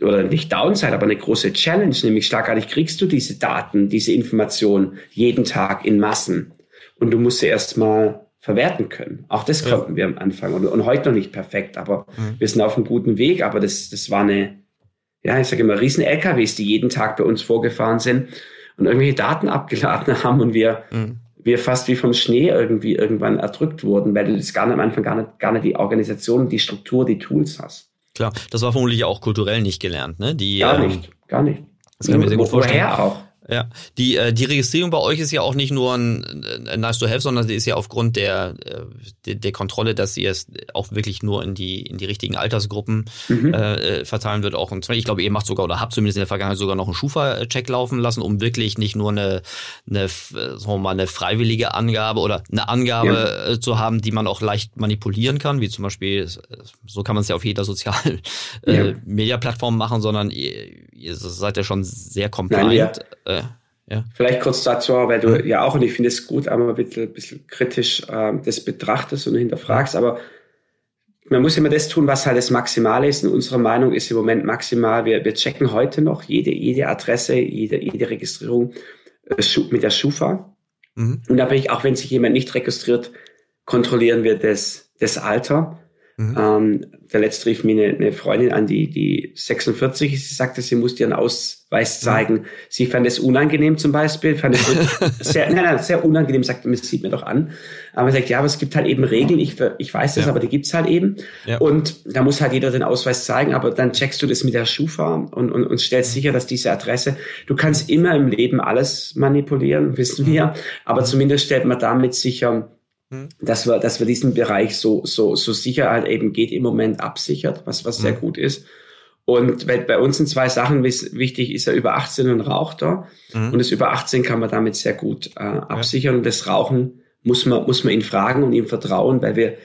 oder nicht Downside, aber eine große Challenge, nämlich schlagartig kriegst du diese Daten, diese Informationen jeden Tag in Massen. Und du musst sie erstmal verwerten können. Auch das konnten ja. wir am Anfang und, und, heute noch nicht perfekt, aber mhm. wir sind auf einem guten Weg. Aber das, das war eine, ja, ich sage immer, riesen LKWs, die jeden Tag bei uns vorgefahren sind und irgendwelche Daten abgeladen *laughs* haben und wir, mhm. wir fast wie vom Schnee irgendwie irgendwann erdrückt wurden, weil du das gar nicht am Anfang gar nicht, gar nicht die Organisation, die Struktur, die Tools hast. Klar, das war vermutlich auch kulturell nicht gelernt, ne? Die, gar ähm, nicht, gar nicht. Das kann ich mir sehr gut vorstellen. Woher auch? Ja, die, äh, die Registrierung bei euch ist ja auch nicht nur ein, ein nice to have, sondern sie ist ja aufgrund der, äh, der, der Kontrolle, dass sie es auch wirklich nur in die, in die richtigen Altersgruppen mhm. äh, verteilen wird. Auch und ich glaube, ihr macht sogar oder habt zumindest in der Vergangenheit sogar noch einen Schufa-Check laufen lassen, um wirklich nicht nur eine, eine, sagen wir mal, eine freiwillige Angabe oder eine Angabe ja. Äh, zu haben, die man auch leicht manipulieren kann, wie zum Beispiel, so kann man es ja auf jeder sozialen äh, ja. Media-Plattform machen, sondern ihr, ihr seid ja schon sehr compliant. Nein, ja äh, ja. Vielleicht kurz dazu, weil du mhm. ja auch, und ich finde es gut, aber ein bisschen, bisschen kritisch ähm, das betrachtest und hinterfragst, aber man muss immer das tun, was halt das Maximale ist. In unserer Meinung ist im Moment maximal, wir, wir checken heute noch jede, jede Adresse, jede, jede Registrierung äh, mit der Schufa. Mhm. Und da bin ich, auch wenn sich jemand nicht registriert, kontrollieren wir das, das Alter. Mhm. Ähm, der letzte rief mir eine, eine, Freundin an, die, die 46 ist. Sie sagte, sie muss ihren Ausweis mhm. zeigen. Mhm. Sie fand es unangenehm zum Beispiel, fand es *laughs* sehr, nein, nein, sehr unangenehm, sagte mir, sieht mir doch an. Aber sie sagt, ja, aber es gibt halt eben Regeln. Ich, ich weiß das, ja. aber die gibt's halt eben. Ja. Und da muss halt jeder den Ausweis zeigen, aber dann checkst du das mit der Schufa und, und, und stellst mhm. sicher, dass diese Adresse, du kannst immer im Leben alles manipulieren, wissen wir, mhm. aber mhm. zumindest stellt man damit sicher, hm. dass wir, dass wir diesen Bereich so, so, so sicher halt eben geht im Moment absichert, was, was sehr hm. gut ist. Und bei, bei uns sind zwei Sachen wichtig, ist er über 18 und raucht er. Mhm. Und das über 18 kann man damit sehr gut äh, absichern. Ja. Und das Rauchen muss man, muss man ihn fragen und ihm vertrauen, weil wir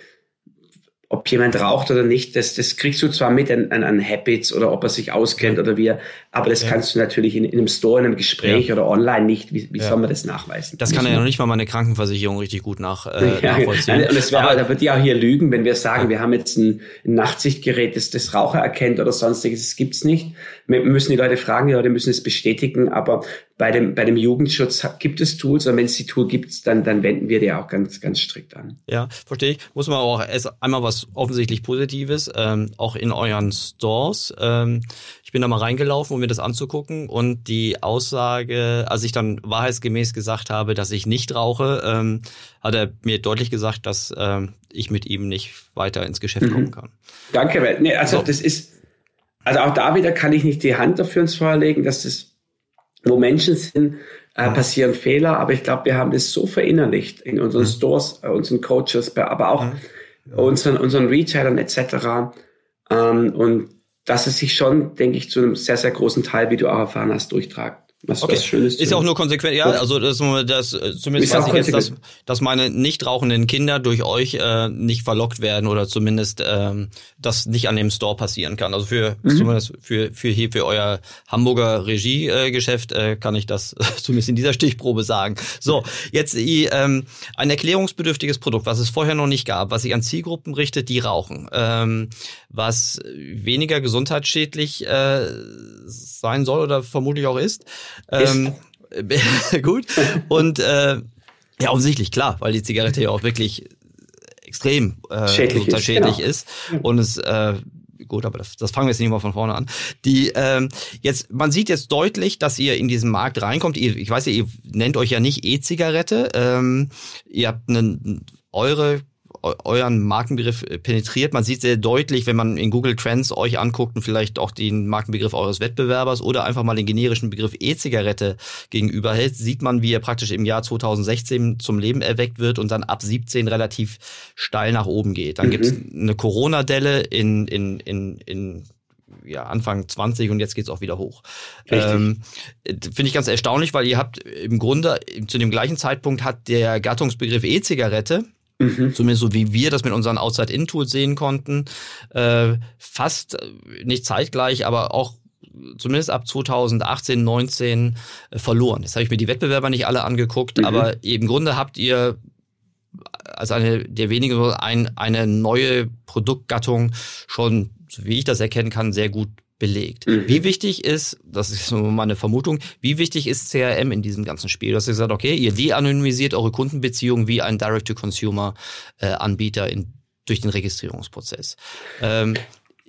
ob jemand raucht oder nicht, das, das kriegst du zwar mit an, an, an Habits oder ob er sich auskennt ja. oder wie, aber das ja. kannst du natürlich in, in einem Store, in einem Gespräch ja. oder online nicht. Wie, wie soll man das nachweisen? Das kann ja noch nicht mal meine Krankenversicherung richtig gut nach, äh, nachvollziehen. Und das wäre, da wird ja auch hier lügen, wenn wir sagen, wir haben jetzt ein, ein Nachtsichtgerät, das das Raucher erkennt oder sonstiges. Das gibt's nicht. Wir müssen die Leute fragen, die Leute müssen es bestätigen, aber bei dem, bei dem Jugendschutz gibt es Tools und wenn es die Tool gibt, dann, dann wenden wir die auch ganz, ganz strikt an. Ja, verstehe ich. Muss man auch erst einmal was offensichtlich Positives, ähm, auch in euren Stores. Ähm, ich bin da mal reingelaufen, um mir das anzugucken und die Aussage, als ich dann wahrheitsgemäß gesagt habe, dass ich nicht rauche, ähm, hat er mir deutlich gesagt, dass ähm, ich mit ihm nicht weiter ins Geschäft mhm. kommen kann. Danke, nee, also so. das ist, also auch da wieder kann ich nicht die Hand dafür ins Feuer legen, dass das, wo Menschen sind, äh, passieren Fehler, aber ich glaube, wir haben das so verinnerlicht in unseren. Stores, äh, unseren Coaches, aber auch unseren, unseren Retailern etc. Ähm, und dass es sich schon, denke ich, zu einem sehr, sehr großen Teil, wie du auch erfahren hast, durchtragt. Was, okay. was Schönes ist ja auch nur konsequent, ja, also das, das zumindest weiß ich jetzt, dass, dass meine nicht rauchenden Kinder durch euch äh, nicht verlockt werden oder zumindest ähm, das nicht an dem Store passieren kann. Also für mhm. zumindest für für hier für euer Hamburger Regiegeschäft äh, kann ich das *laughs* zumindest in dieser Stichprobe sagen. So, jetzt ähm, ein erklärungsbedürftiges Produkt, was es vorher noch nicht gab, was sich an Zielgruppen richtet, die rauchen, ähm, was weniger gesundheitsschädlich äh, sein soll oder vermutlich auch ist. Ähm, *laughs* gut. Und äh, ja, offensichtlich, klar, weil die Zigarette ja auch wirklich extrem äh, schädlich, ist, schädlich genau. ist. Und es äh, gut, aber das, das fangen wir jetzt nicht mal von vorne an. Die ähm, jetzt, man sieht jetzt deutlich, dass ihr in diesen Markt reinkommt. Ihr, ich weiß ja, ihr nennt euch ja nicht E-Zigarette. Ähm, ihr habt einen, eure euren Markenbegriff äh, penetriert. Man sieht sehr deutlich, wenn man in Google Trends euch anguckt und vielleicht auch den Markenbegriff eures Wettbewerbers oder einfach mal den generischen Begriff E-Zigarette gegenüberhält, sieht man, wie er praktisch im Jahr 2016 zum Leben erweckt wird und dann ab 17 relativ steil nach oben geht. Dann mhm. gibt es eine Corona-Delle in, in, in, in ja, Anfang 20 und jetzt geht's auch wieder hoch. Ähm, Finde ich ganz erstaunlich, weil ihr habt im Grunde zu dem gleichen Zeitpunkt hat der Gattungsbegriff E-Zigarette Mhm. Zumindest so wie wir das mit unseren Outside-In-Tools sehen konnten. Äh, fast äh, nicht zeitgleich, aber auch zumindest ab 2018, 19 äh, verloren. Das habe ich mir die Wettbewerber nicht alle angeguckt, mhm. aber im Grunde habt ihr als eine der wenigen ein, eine neue Produktgattung schon, so wie ich das erkennen kann, sehr gut belegt. Mhm. Wie wichtig ist, das ist so meine Vermutung, wie wichtig ist CRM in diesem ganzen Spiel? Du hast gesagt, okay, ihr de-anonymisiert eure Kundenbeziehungen wie ein Direct-to-Consumer-Anbieter äh, durch den Registrierungsprozess. Ähm,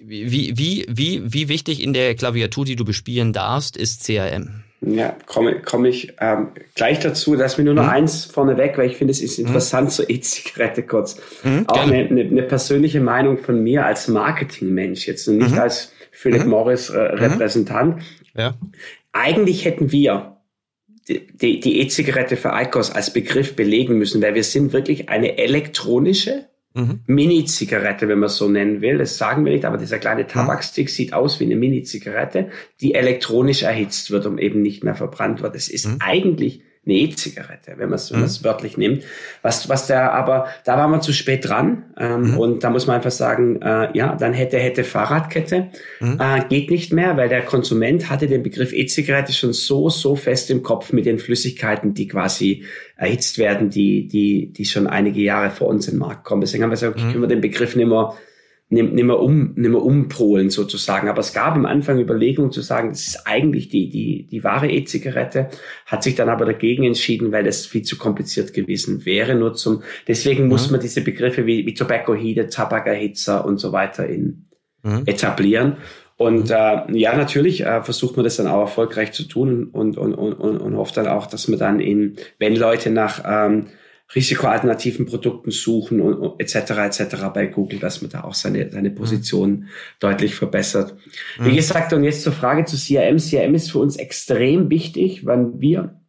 wie, wie, wie, wie wichtig in der Klaviatur, die du bespielen darfst, ist CRM? Ja, komme komm ich ähm, gleich dazu. Lass mir nur noch mhm. eins vorneweg, weil ich finde, es ist mhm. interessant, mhm. so E-Zigarette kurz. Mhm, Auch eine, eine, eine, persönliche Meinung von mir als Marketingmensch, jetzt und nicht mhm. als Philip mhm. Morris äh, mhm. Repräsentant. Ja. Eigentlich hätten wir die E-Zigarette für ICOS als Begriff belegen müssen, weil wir sind wirklich eine elektronische mhm. Mini-Zigarette, wenn man so nennen will. Das sagen wir nicht, aber dieser kleine mhm. Tabakstick mhm. sieht aus wie eine Mini-Zigarette, die elektronisch erhitzt wird und eben nicht mehr verbrannt wird. Es ist mhm. eigentlich eine E-Zigarette, wenn man es mhm. wörtlich nimmt. Was, was da aber, da waren wir zu spät dran ähm, mhm. und da muss man einfach sagen, äh, ja, dann hätte, hätte Fahrradkette, mhm. äh, geht nicht mehr, weil der Konsument hatte den Begriff E-Zigarette schon so, so fest im Kopf mit den Flüssigkeiten, die quasi erhitzt werden, die, die, die schon einige Jahre vor uns in den Markt kommen. Deswegen haben wir gesagt, okay, mhm. können wir den Begriff nicht mehr nicht mehr um, nicht mehr umpolen sozusagen. Aber es gab am Anfang Überlegungen zu sagen, das ist eigentlich die, die, die wahre E-Zigarette, hat sich dann aber dagegen entschieden, weil das viel zu kompliziert gewesen wäre. Nur zum, deswegen mhm. muss man diese Begriffe wie, wie Tobacco Heated, Tabakerhitzer und so weiter in, mhm. etablieren. Und mhm. äh, ja, natürlich äh, versucht man das dann auch erfolgreich zu tun und, und, und, und, und hofft dann auch, dass man dann in, wenn Leute nach ähm, risikoalternativen Produkten suchen und etc. etc. bei Google, dass man da auch seine, seine Position mhm. deutlich verbessert. Mhm. Wie gesagt, und jetzt zur Frage zu CRM. CRM ist für uns extrem wichtig, wann wir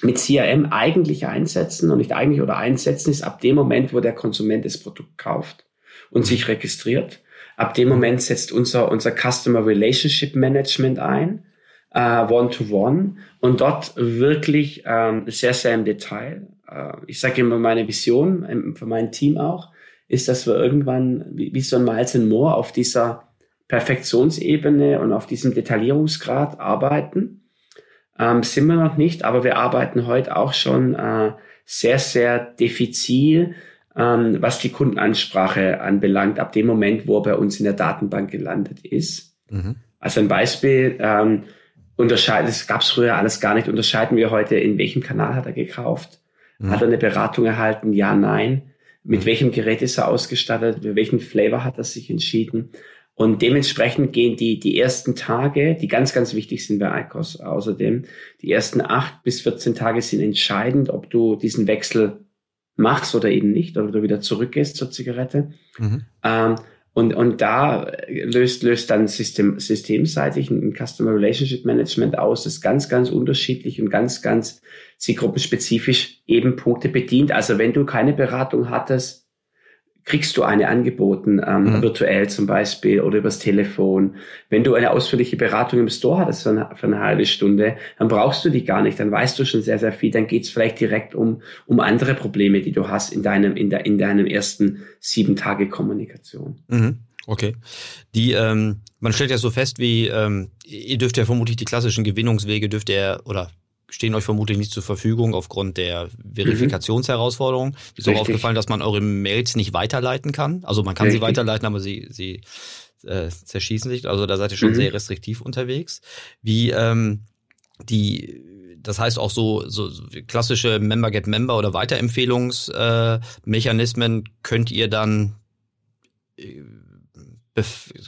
mit CRM eigentlich einsetzen und nicht eigentlich oder einsetzen ist ab dem Moment, wo der Konsument das Produkt kauft und sich registriert. Ab dem Moment setzt unser, unser Customer Relationship Management ein, äh, One-to-One und dort wirklich ähm, sehr, sehr im Detail äh, ich sage immer meine Vision ähm, für mein Team auch, ist, dass wir irgendwann wie, wie so ein Miles Moore auf dieser Perfektionsebene und auf diesem Detaillierungsgrad arbeiten. Ähm, sind wir noch nicht, aber wir arbeiten heute auch schon äh, sehr, sehr diffizil, ähm, was die Kundenansprache anbelangt, ab dem Moment, wo er bei uns in der Datenbank gelandet ist. Mhm. Also ein Beispiel, ähm, unterscheiden, das gab es früher alles gar nicht, unterscheiden wir heute, in welchem Kanal hat er gekauft? Mhm. Hat er eine Beratung erhalten? Ja, nein. Mit mhm. welchem Gerät ist er ausgestattet? Mit welchem Flavor hat er sich entschieden? Und dementsprechend gehen die, die ersten Tage, die ganz, ganz wichtig sind bei ICOS außerdem, die ersten acht bis 14 Tage sind entscheidend, ob du diesen Wechsel machst oder eben nicht, oder du wieder zurückgehst zur Zigarette. Mhm. Ähm, und, und da löst, löst dann System, systemseitig ein Customer Relationship Management aus, das ganz, ganz unterschiedlich und ganz, ganz zielgruppenspezifisch eben Punkte bedient. Also wenn du keine Beratung hattest, kriegst du eine angeboten, ähm, mhm. virtuell zum Beispiel oder übers Telefon. Wenn du eine ausführliche Beratung im Store hattest für eine, für eine halbe Stunde, dann brauchst du die gar nicht, dann weißt du schon sehr, sehr viel, dann geht's vielleicht direkt um, um andere Probleme, die du hast in deinem, in, der, in deinem ersten sieben Tage Kommunikation. Mhm. Okay. Die, ähm, man stellt ja so fest, wie ähm, ihr dürft ja vermutlich die klassischen Gewinnungswege dürft ihr oder stehen euch vermutlich nicht zur Verfügung aufgrund der Verifikationsherausforderung. Mhm. Ist auch aufgefallen, dass man eure Mails nicht weiterleiten kann. Also man kann Richtig. sie weiterleiten, aber sie, sie äh, zerschießen sich. Also da seid ihr schon mhm. sehr restriktiv unterwegs. Wie ähm, die das heißt auch so, so klassische Member-Get-Member oder Weiterempfehlungsmechanismen äh, könnt ihr dann äh,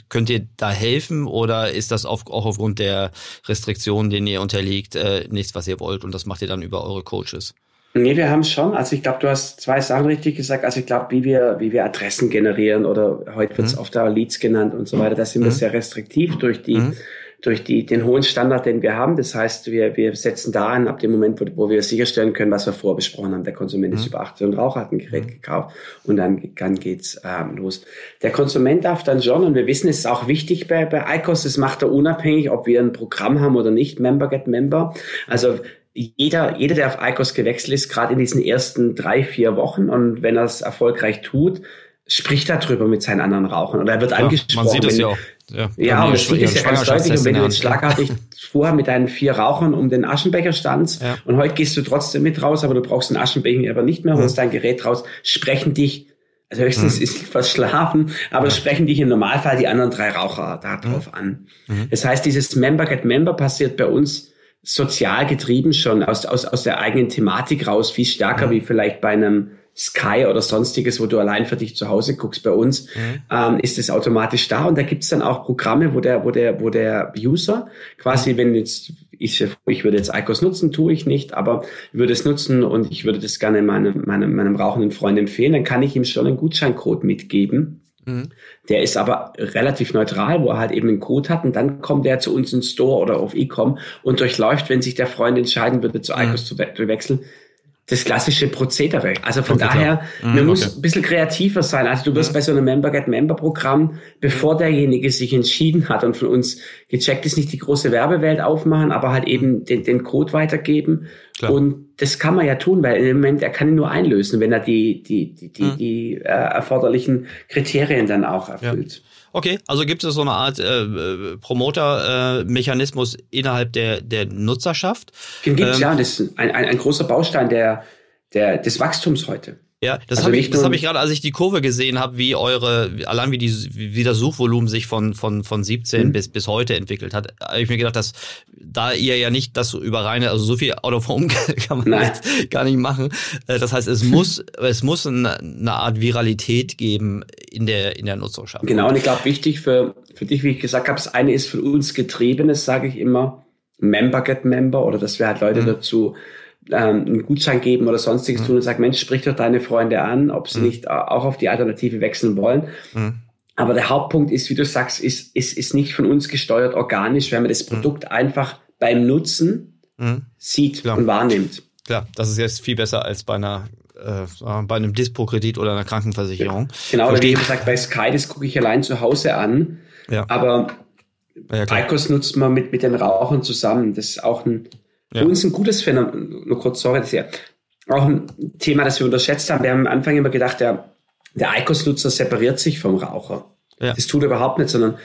Könnt ihr da helfen oder ist das auf, auch aufgrund der Restriktionen, denen ihr unterliegt, äh, nichts, was ihr wollt und das macht ihr dann über eure Coaches? Nee, wir haben schon. Also ich glaube, du hast zwei Sachen richtig gesagt. Also ich glaube, wie wir, wie wir Adressen generieren oder heute wird es mhm. oft auch Leads genannt und so weiter, da sind mhm. wir sehr restriktiv durch die mhm durch die, den hohen Standard, den wir haben. Das heißt, wir, wir setzen da an, ab dem Moment, wo, wo wir sicherstellen können, was wir vorbesprochen haben. Der Konsument mhm. ist über 18 und Raucher hat ein Gerät mhm. gekauft und dann, dann geht's ähm, los. Der Konsument darf dann schon, und wir wissen, es ist auch wichtig bei, bei ICOS, das macht er unabhängig, ob wir ein Programm haben oder nicht, Member get Member. Also jeder, jeder, der auf ICOS gewechselt ist, gerade in diesen ersten drei, vier Wochen und wenn er es erfolgreich tut, spricht darüber mit seinen anderen Rauchern oder er wird ja, angesprochen. Man sieht es ja auch. Ja, ja und das finde ich ja ganz deutlich. Und wenn du jetzt schlagartig *laughs* vorher mit deinen vier Rauchern um den Aschenbecher standst ja. und heute gehst du trotzdem mit raus, aber du brauchst den Aschenbecher aber nicht mehr, holst mhm. dein Gerät raus, sprechen dich, also höchstens mhm. ist verschlafen, aber ja. sprechen dich im Normalfall die anderen drei Raucher darauf mhm. an. Mhm. Das heißt, dieses Member get Member passiert bei uns sozial getrieben schon aus, aus, aus der eigenen Thematik raus, viel stärker wie vielleicht bei einem Sky oder sonstiges, wo du allein für dich zu Hause guckst. Bei uns mhm. ähm, ist es automatisch da und da gibt's dann auch Programme, wo der, wo der, wo der User quasi, mhm. wenn jetzt ich, ich würde jetzt ICOS nutzen, tue ich nicht, aber würde es nutzen und ich würde das gerne meinem, meinem, meinem rauchenden Freund empfehlen, dann kann ich ihm schon einen Gutscheincode mitgeben. Mhm. Der ist aber relativ neutral, wo er halt eben einen Code hat und dann kommt er zu uns in Store oder auf E-Com und durchläuft, wenn sich der Freund entscheiden würde, zu ICOS mhm. zu, we wechseln, das klassische Prozedere. Also von okay, daher, mhm, man muss ein bisschen kreativer sein. Also du wirst mhm. bei so einem Member-Get-Member-Programm, bevor derjenige sich entschieden hat und von uns gecheckt ist, nicht die große Werbewelt aufmachen, aber halt eben den, den Code weitergeben. Klar. Und das kann man ja tun, weil im Moment, er kann ihn nur einlösen, wenn er die, die, die, die, mhm. die äh, erforderlichen Kriterien dann auch erfüllt. Ja. Okay, also gibt es so eine Art äh, Promoter-Mechanismus äh, innerhalb der, der Nutzerschaft? Den gibt es ähm, ja, das ist ein, ein, ein großer Baustein der, der, des Wachstums heute. Ja, das also habe ich, das hab ich gerade, als ich die Kurve gesehen habe, wie eure, allein wie, die, wie das Suchvolumen sich von, von, von 17 mhm. bis, bis heute entwickelt hat, habe ich mir gedacht, dass da ihr ja nicht das über reine, also so viel Out of Home kann man nicht, gar nicht machen. Äh, das heißt, es *laughs* muss, es muss eine, eine Art Viralität geben in der, in der Nutzerschaft. Genau, und ich glaube, wichtig für, für dich, wie ich gesagt habe, das eine ist für uns Getriebenes, sage ich immer, Member get Member oder dass wir halt Leute mhm. dazu ähm, einen Gutschein geben oder sonstiges mhm. tun und sagen, Mensch, sprich doch deine Freunde an, ob sie mhm. nicht auch auf die Alternative wechseln wollen. Mhm. Aber der Hauptpunkt ist, wie du sagst, ist, ist, ist nicht von uns gesteuert organisch, wenn man das mhm. Produkt einfach beim Nutzen mhm. sieht Klar. und wahrnimmt. Klar, das ist jetzt viel besser als bei einer äh, bei einem Dispo-Kredit oder einer Krankenversicherung. Genau, oder wie gesagt, bei Sky, das gucke ich allein zu Hause an. Ja. Aber ja, ICOS nutzt man mit, mit den Rauchern zusammen. Das ist auch ein, ja. Für uns ein gutes Phänomen, nur kurz, sorry, das ist ja auch ein Thema, das wir unterschätzt haben. Wir haben am Anfang immer gedacht, ja, Der ICOS-Nutzer separiert sich vom Raucher. Ja. Das tut er überhaupt nicht, sondern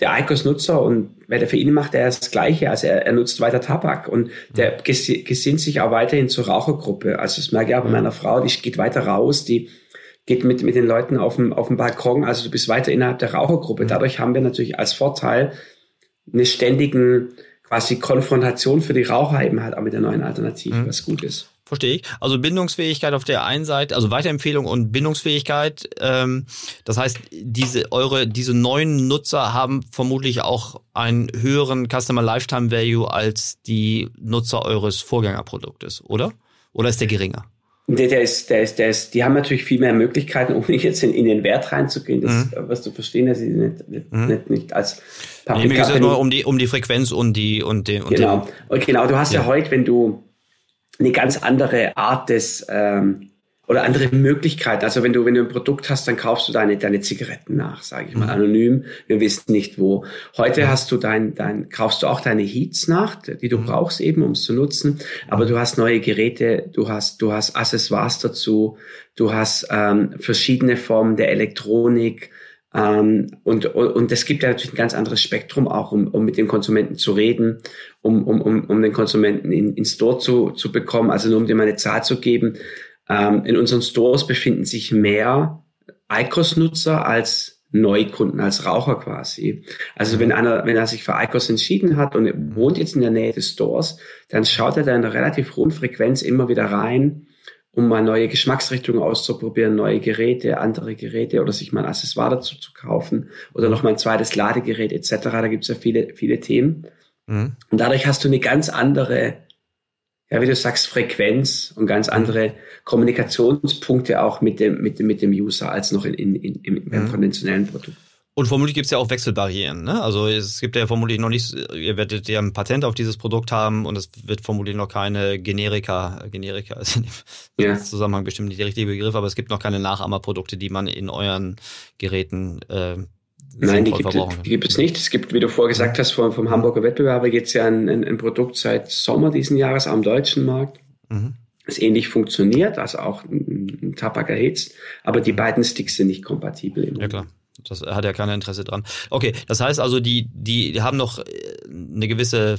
der ICOS-Nutzer und weil der für ihn macht er das Gleiche, also er, er nutzt weiter Tabak und der mhm. gesinnt sich auch weiterhin zur Rauchergruppe. Also das merke ich auch bei mhm. meiner Frau, die geht weiter raus, die geht mit, mit den Leuten auf dem, auf dem Balkon, also du bist weiter innerhalb der Rauchergruppe. Mhm. Dadurch haben wir natürlich als Vorteil eine ständigen quasi Konfrontation für die Raucher eben halt auch mit der neuen Alternative, mhm. was gut ist. Verstehe ich. Also Bindungsfähigkeit auf der einen Seite, also Weiterempfehlung und Bindungsfähigkeit. Ähm, das heißt, diese eure diese neuen Nutzer haben vermutlich auch einen höheren Customer Lifetime Value als die Nutzer eures Vorgängerproduktes, oder? Oder ist der geringer? Der, der ist, der ist, der ist, die haben natürlich viel mehr Möglichkeiten, ohne jetzt in, in den Wert reinzugehen. Das mhm. wirst du verstehen, dass sie nicht, nicht, mhm. nicht, nicht als Paprika. Mir geht nur um die, um die Frequenz und die, und die, und Genau. Den, und genau, du hast ja. ja heute, wenn du eine ganz andere Art des, ähm, oder andere Möglichkeiten. Also wenn du, wenn du ein Produkt hast, dann kaufst du deine, deine Zigaretten nach, sage ich mal, mhm. anonym. Wir wissen nicht wo. Heute hast du dein, dein, kaufst du auch deine Heats nach, die du mhm. brauchst eben, um es zu nutzen. Aber du hast neue Geräte, du hast, du hast Accessoires dazu, du hast ähm, verschiedene Formen der Elektronik. Ähm, und, und es gibt ja natürlich ein ganz anderes Spektrum auch, um, um mit dem Konsumenten zu reden, um, um, um, um den Konsumenten in, in Store zu, zu bekommen, also nur um dem eine Zahl zu geben. Ähm, in unseren Stores befinden sich mehr ICOS-Nutzer als Neukunden, als Raucher quasi. Also wenn einer, wenn er sich für ICOS entschieden hat und wohnt jetzt in der Nähe des Stores, dann schaut er da in einer relativ hohen Frequenz immer wieder rein, um mal neue Geschmacksrichtungen auszuprobieren, neue Geräte, andere Geräte oder sich mal ein Accessoire dazu zu kaufen oder noch mal ein zweites Ladegerät etc. Da gibt es ja viele, viele Themen. Mhm. Und dadurch hast du eine ganz andere ja, wie du sagst, Frequenz und ganz andere Kommunikationspunkte auch mit dem, mit dem, mit dem User als noch in, in, in, im, mhm. konventionellen Produkt. Und vermutlich gibt es ja auch Wechselbarrieren. Ne? Also es gibt ja vermutlich noch nicht, ihr werdet ja ein Patent auf dieses Produkt haben und es wird vermutlich noch keine Generika, Generika *laughs* ist in dem ja. Zusammenhang bestimmt nicht der richtige Begriff, aber es gibt noch keine Nachahmerprodukte, die man in euren Geräten äh, Nein, die gibt, die gibt, es nicht. Es gibt, wie du vorher gesagt hast, vom, vom Hamburger Wettbewerber gibt es ja ein, ein, ein, Produkt seit Sommer diesen Jahres am deutschen Markt, mhm. das ähnlich funktioniert, also auch ein Tabak erhitzt, aber die beiden Sticks sind nicht kompatibel. Ja, klar. Das hat ja kein Interesse dran. Okay, das heißt also, die, die, die haben noch äh, eine gewisse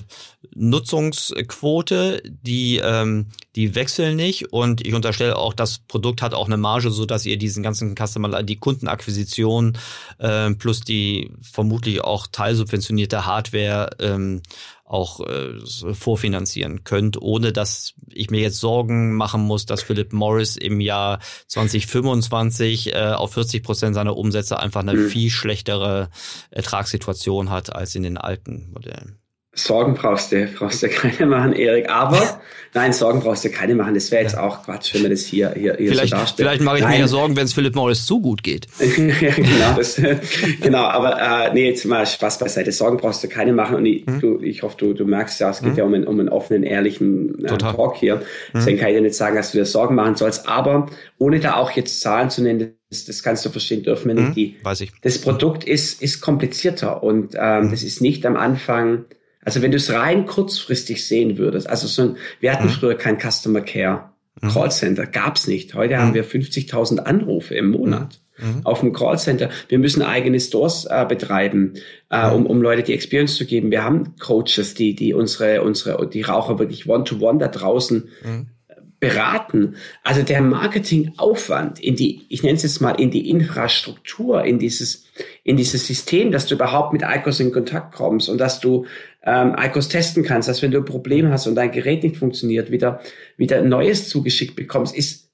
Nutzungsquote, die, ähm, die wechseln nicht und ich unterstelle auch, das Produkt hat auch eine Marge, so dass ihr diesen ganzen Customer, die Kundenakquisition äh, plus die vermutlich auch teilsubventionierte Hardware ähm, auch äh, vorfinanzieren könnt, ohne dass ich mir jetzt Sorgen machen muss, dass Philip Morris im Jahr 2025 äh, auf 40 Prozent seiner Umsätze einfach eine mhm. viel schlechtere Ertragssituation hat als in den alten Modellen. Sorgen brauchst du, brauchst du keine machen, Erik. Aber nein, Sorgen brauchst du keine machen. Das wäre jetzt auch Quatsch, wenn wir das hier, hier, hier vielleicht, so darstellen. Vielleicht mache ich nein. mir ja Sorgen, wenn es Philip Morris zu gut geht. *laughs* genau, das, genau, aber äh, nee, jetzt mal Spaß beiseite. Sorgen brauchst du keine machen. Und ich, hm. du, ich hoffe, du, du merkst ja, es geht hm. ja um einen, um einen offenen, ehrlichen äh, Talk hier. Hm. Deswegen kann ich dir nicht sagen, dass du dir Sorgen machen sollst. Aber ohne da auch jetzt Zahlen zu nennen, das, das kannst du verstehen, dürfen wir nicht. Hm. Die, Weiß ich. Das Produkt ist, ist komplizierter und ähm, hm. das ist nicht am Anfang also wenn du es rein kurzfristig sehen würdest, also so ein, wir hatten mhm. früher kein Customer Care mhm. Callcenter, gab's nicht. Heute mhm. haben wir 50.000 Anrufe im Monat mhm. mhm. auf dem Callcenter. Wir müssen eigene Stores äh, betreiben, äh, um, um Leute die Experience zu geben. Wir haben Coaches, die, die unsere, unsere, die Raucher wirklich one-to-one -one da draußen mhm beraten. Also der Marketingaufwand in die, ich nenne es jetzt mal in die Infrastruktur, in dieses, in dieses System, dass du überhaupt mit ICOS in Kontakt kommst und dass du ähm, ICOS testen kannst, dass wenn du ein Problem hast und dein Gerät nicht funktioniert, wieder, wieder ein neues zugeschickt bekommst, ist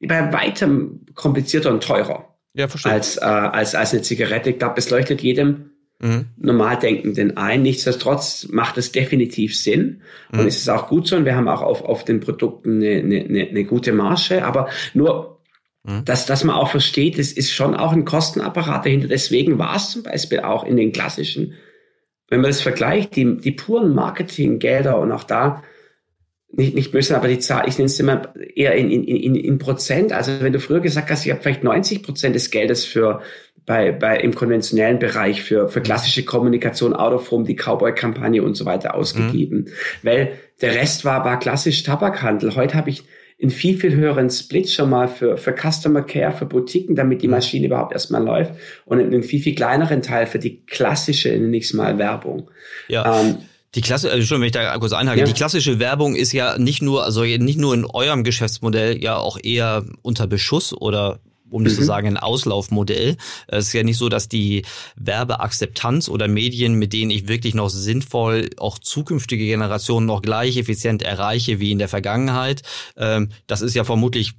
bei weitem komplizierter und teurer. Ja, verstehe. Als, äh, als, als eine Zigarette. Ich glaube, es leuchtet jedem mhm. Normaldenkenden ein. Nichtsdestotrotz macht es definitiv Sinn mhm. und es ist auch gut so und wir haben auch auf, auf den Produkten eine, eine, eine gute Marge, aber nur mhm. dass, dass man auch versteht, es ist schon auch ein Kostenapparat dahinter. Deswegen war es zum Beispiel auch in den klassischen, wenn man das vergleicht, die, die puren Marketinggelder und auch da nicht, nicht böse, aber die Zahl, ich nenne es immer eher in, in, in, in Prozent. Also wenn du früher gesagt hast, ich habe vielleicht 90 Prozent des Geldes für bei, bei im konventionellen Bereich für, für klassische Kommunikation, Out of Home, die Cowboy-Kampagne und so weiter ausgegeben. Mhm. Weil der Rest war, war klassisch Tabakhandel. Heute habe ich einen viel, viel höheren Split schon mal für, für Customer Care, für Boutiquen, damit die. Maschine überhaupt erstmal läuft und einen viel, viel kleineren Teil für die klassische, nächstes Mal Werbung. Ja. Ähm, die Klasse, äh, schon wenn ich da kurz einhake, ja. die klassische Werbung ist ja nicht nur, also nicht nur in eurem Geschäftsmodell ja auch eher unter Beschuss oder um nicht mhm. zu sagen, ein Auslaufmodell. Es ist ja nicht so, dass die Werbeakzeptanz oder Medien, mit denen ich wirklich noch sinnvoll auch zukünftige Generationen noch gleich effizient erreiche wie in der Vergangenheit. Ähm, das ist ja vermutlich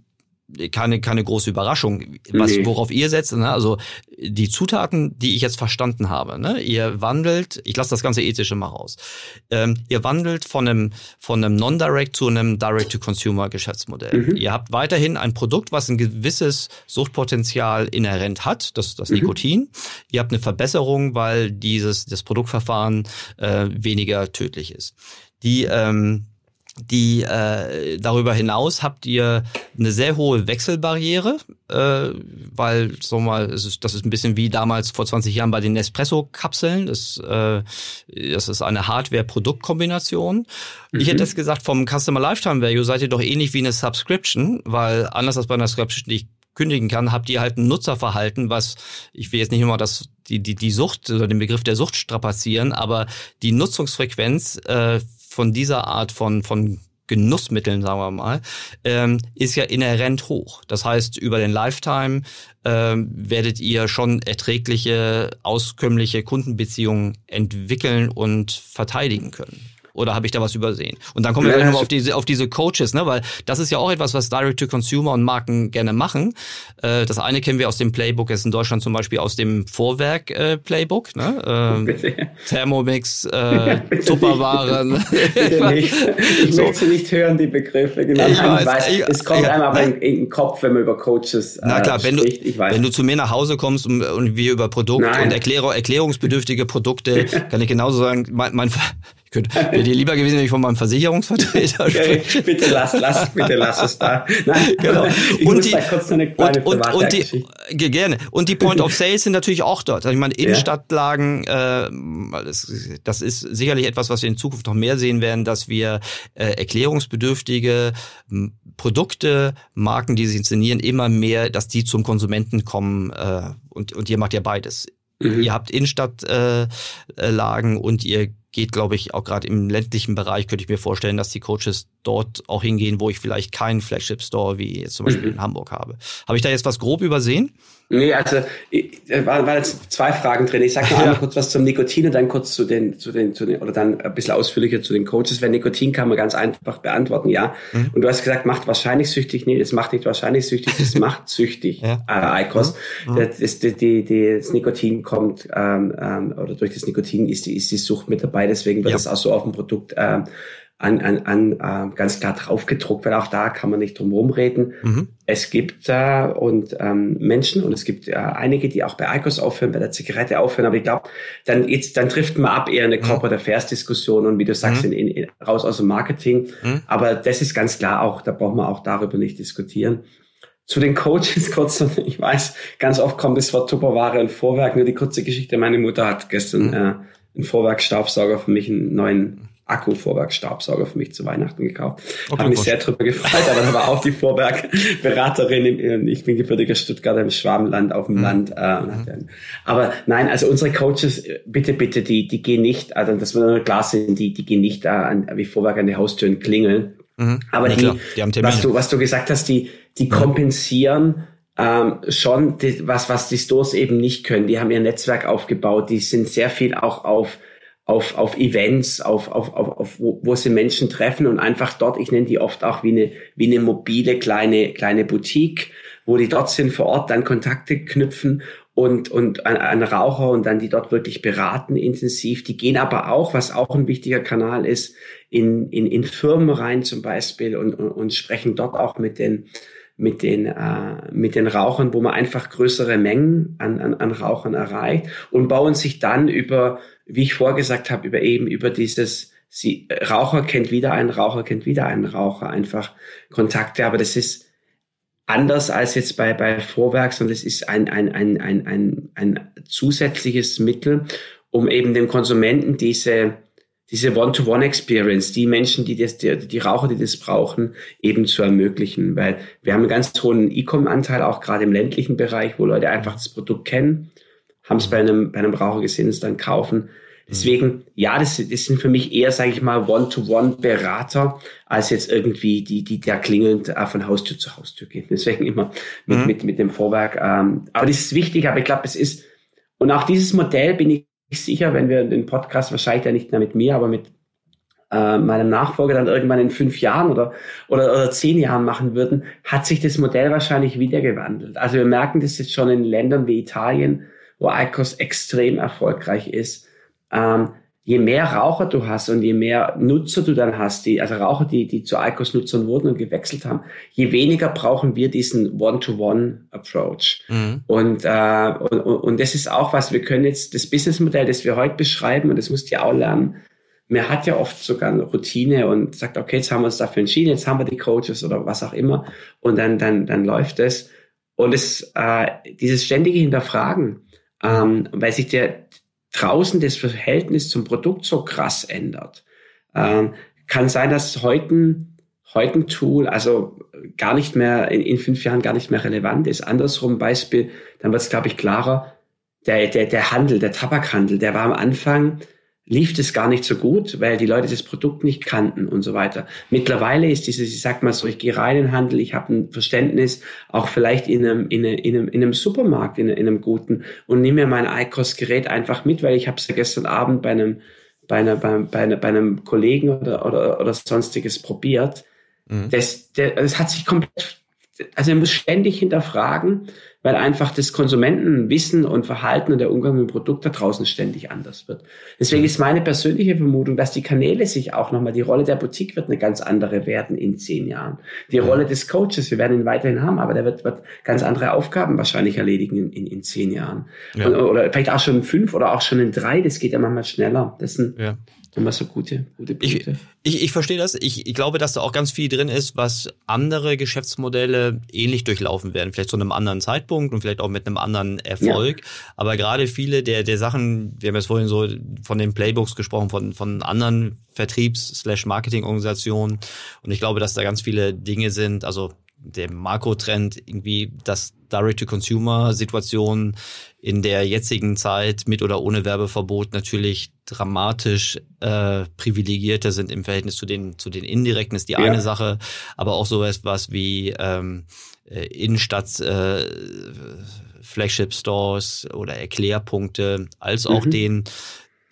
keine, keine große Überraschung. Was, nee. worauf ihr setzt, ne? also die Zutaten, die ich jetzt verstanden habe, ne? ihr wandelt, ich lasse das ganze Ethische mal raus, ähm, ihr wandelt von einem, von einem Non-Direct zu einem Direct-to-Consumer-Geschäftsmodell. Mhm. Ihr habt weiterhin ein Produkt, was ein gewisses Suchtpotenzial inhärent hat, das, das mhm. Nikotin. Ihr habt eine Verbesserung, weil dieses das Produktverfahren äh, weniger tödlich ist. Die ähm, die äh, darüber hinaus habt ihr eine sehr hohe Wechselbarriere, äh, weil so mal, es ist, das ist ein bisschen wie damals vor 20 Jahren bei den Nespresso-Kapseln. Das, äh, das ist eine Hardware-Produkt-Kombination. Mhm. Ich hätte jetzt gesagt, vom Customer Lifetime Value seid ihr doch ähnlich wie eine Subscription, weil anders als bei einer Subscription, die ich kündigen kann, habt ihr halt ein Nutzerverhalten, was ich will jetzt nicht immer das die die die Sucht oder den Begriff der Sucht strapazieren, aber die Nutzungsfrequenz äh, von dieser Art von, von Genussmitteln, sagen wir mal, ähm, ist ja inhärent hoch. Das heißt, über den Lifetime ähm, werdet ihr schon erträgliche, auskömmliche Kundenbeziehungen entwickeln und verteidigen können. Oder habe ich da was übersehen? Und dann kommen wir ja, gleich nochmal auf diese, auf diese Coaches, ne? weil das ist ja auch etwas, was Direct-to-Consumer und Marken gerne machen. Äh, das eine kennen wir aus dem Playbook, ist in Deutschland zum Beispiel aus dem Vorwerk-Playbook. Äh, ne? ähm, *laughs* Thermomix, äh, *laughs* Tupperware. *laughs* Bitte nicht. Ich so. möchte nicht hören, die Begriffe. Genau. Ich weiß, weiß, ich, es kommt ja, einem aber in, in, den Kopf, wenn man über Coaches äh, Na klar, wenn spricht. Du, wenn du zu mir nach Hause kommst und, und wir über Produkt Nein. und Erklärung, erklärungsbedürftige Produkte, kann ich genauso sagen, mein, mein Wäre dir lieber gewesen, wenn ich von meinem Versicherungsvertreter *laughs* spreche. bitte lass, lass, bitte lass es da. *laughs* Nein, genau. Ich und die, und, und, und die, gerne. Und die Point of *laughs* Sales sind natürlich auch dort. Also ich meine, Innenstadtlagen, äh, das, das ist sicherlich etwas, was wir in Zukunft noch mehr sehen werden, dass wir äh, erklärungsbedürftige Produkte, Marken, die sie inszenieren, immer mehr, dass die zum Konsumenten kommen. Äh, und, und ihr macht ja beides. Mhm. Ihr habt Innenstadtlagen äh, und ihr geht, glaube ich, auch gerade im ländlichen Bereich, könnte ich mir vorstellen, dass die Coaches dort auch hingehen, wo ich vielleicht keinen Flagship-Store wie jetzt zum Beispiel mhm. in Hamburg habe. Habe ich da jetzt was grob übersehen? Nee, also äh, war, war jetzt zwei Fragen drin. Ich sage noch ja. einmal kurz was zum Nikotin und dann kurz zu den, zu den, zu den, oder dann ein bisschen ausführlicher zu den Coaches. Wenn Nikotin kann man ganz einfach beantworten, ja. Mhm. Und du hast gesagt, macht wahrscheinlich süchtig. Nee, es macht nicht wahrscheinlich süchtig, es macht *laughs* süchtig, ja. äh, ICOS. Mhm. Das, das, die, die, das Nikotin kommt, ähm, ähm, oder durch das Nikotin ist die, ist die Sucht mit dabei, deswegen wird ja. das auch so auf dem Produkt ähm, an, an, an äh, ganz klar draufgedruckt, weil auch da kann man nicht drum rumreden. Mhm. Es gibt äh, und ähm, Menschen und es gibt äh, einige, die auch bei Icos aufhören, bei der Zigarette aufhören, aber ich glaube, dann jetzt dann trifft man ab eher eine mhm. Corporate Affairs Diskussion und wie du sagst, mhm. in, in, raus aus dem Marketing. Mhm. Aber das ist ganz klar auch, da brauchen wir auch darüber nicht diskutieren. Zu den Coaches *laughs* kurz, ich weiß, ganz oft kommt das Wort Tupperware und Vorwerk, nur die kurze Geschichte, meine Mutter hat gestern mhm. äh, einen Vorwerkstaubsauger für mich, einen neuen Akku-Vorwerk-Staubsauger für mich zu Weihnachten gekauft. Okay, Habe mich sehr drüber gefreut, aber da war auch die Vorwerk-Beraterin. Ich bin gebürtiger Stuttgarter im Schwabenland auf dem mhm. Land. Äh, mhm. Aber nein, also unsere Coaches, bitte, bitte, die, die gehen nicht, also dass wir nur klar sind, die, die gehen nicht da an, wie Vorwerk an die Haustüren klingeln. Mhm. Aber ja, die, die was du, was du gesagt hast, die, die mhm. kompensieren ähm, schon die, was, was die Stores eben nicht können. Die haben ihr Netzwerk aufgebaut, die sind sehr viel auch auf auf, auf Events, auf, auf, auf, auf wo, wo sie Menschen treffen und einfach dort, ich nenne die oft auch wie eine, wie eine mobile kleine, kleine Boutique, wo die dort sind vor Ort, dann Kontakte knüpfen und, und an, an Raucher und dann die dort wirklich beraten intensiv. Die gehen aber auch, was auch ein wichtiger Kanal ist, in, in, in Firmen rein zum Beispiel und, und, und sprechen dort auch mit den, mit den, äh, mit den Rauchern, wo man einfach größere Mengen an, an, an Rauchern erreicht und bauen sich dann über, wie ich vorgesagt habe, über eben über dieses, sie, Raucher kennt wieder einen Raucher, kennt wieder einen Raucher, einfach Kontakte, aber das ist anders als jetzt bei, bei Vorwerk, sondern es ist ein, ein, ein, ein, ein, ein zusätzliches Mittel, um eben dem Konsumenten diese, diese One-to-One-Experience, die Menschen, die das, die, die Raucher, die das brauchen, eben zu ermöglichen. Weil wir haben einen ganz hohen E-Com-Anteil, auch gerade im ländlichen Bereich, wo Leute einfach das Produkt kennen, haben es bei einem, bei einem Raucher gesehen, es dann kaufen. Deswegen, ja, das, das sind für mich eher, sage ich mal, One-to-One-Berater, als jetzt irgendwie die, die der klingelnd äh, von Haustür zu Haustür gehen. Deswegen immer mit, mhm. mit, mit dem Vorwerk. Ähm, aber das ist wichtig, aber ich glaube, es ist, und auch dieses Modell bin ich sicher, wenn wir den Podcast wahrscheinlich ja nicht mehr mit mir, aber mit äh, meinem Nachfolger dann irgendwann in fünf Jahren oder, oder, oder zehn Jahren machen würden, hat sich das Modell wahrscheinlich wieder gewandelt. Also wir merken das jetzt schon in Ländern wie Italien, wo ICOS extrem erfolgreich ist ähm, je mehr Raucher du hast und je mehr Nutzer du dann hast, die, also Raucher, die, die zu ICOS-Nutzern wurden und gewechselt haben, je weniger brauchen wir diesen One-to-One-Approach. Mhm. Und, äh, und, und das ist auch was, wir können jetzt das Businessmodell, das wir heute beschreiben, und das musst du ja auch lernen, man hat ja oft sogar eine Routine und sagt, okay, jetzt haben wir uns dafür entschieden, jetzt haben wir die Coaches oder was auch immer und dann, dann, dann läuft es. Und es, äh, dieses ständige Hinterfragen, ähm, weil sich der, draußen das Verhältnis zum Produkt so krass ändert. Ähm, kann sein, dass heute, heute ein Tool also gar nicht mehr in, in fünf Jahren gar nicht mehr relevant ist. Andersrum Beispiel, dann wird es, glaube ich, klarer, der, der, der Handel, der Tabakhandel, der war am Anfang lief das gar nicht so gut, weil die Leute das Produkt nicht kannten und so weiter. Mittlerweile ist dieses, ich sag mal so, ich gehe rein in den Handel, ich habe ein Verständnis, auch vielleicht in einem, in einem, in einem, in einem Supermarkt, in, in einem guten und nehme mir mein ICOS-Gerät einfach mit, weil ich habe es ja gestern Abend bei einem, bei, einer, bei, bei, einer, bei einem Kollegen oder, oder, oder sonstiges probiert. Mhm. Das, der, das hat sich komplett, also er muss ständig hinterfragen, weil einfach das Konsumentenwissen und Verhalten und der Umgang mit dem Produkt da draußen ständig anders wird. Deswegen ist meine persönliche Vermutung, dass die Kanäle sich auch nochmal, die Rolle der Boutique wird eine ganz andere werden in zehn Jahren. Die Rolle des Coaches, wir werden ihn weiterhin haben, aber der wird, wird ganz andere Aufgaben wahrscheinlich erledigen in, in, in zehn Jahren. Ja. Und, oder vielleicht auch schon in fünf oder auch schon in drei, das geht ja manchmal schneller. Das sind, ja immer so gute, gute Punkte. Ich, ich, ich verstehe das. Ich, ich glaube, dass da auch ganz viel drin ist, was andere Geschäftsmodelle ähnlich durchlaufen werden. Vielleicht zu einem anderen Zeitpunkt und vielleicht auch mit einem anderen Erfolg. Ja. Aber gerade viele der, der Sachen, wir haben jetzt vorhin so von den Playbooks gesprochen, von, von anderen Vertriebs-Marketing-Organisationen. Und ich glaube, dass da ganz viele Dinge sind. Also der Makrotrend irgendwie, dass Direct-to-Consumer-Situation in der jetzigen Zeit mit oder ohne Werbeverbot natürlich dramatisch äh, privilegierter sind im Verhältnis zu den zu den indirekten ist die ja. eine Sache, aber auch so etwas wie ähm, äh, Innenstadt äh, Flagship Stores oder Erklärpunkte, als auch mhm. den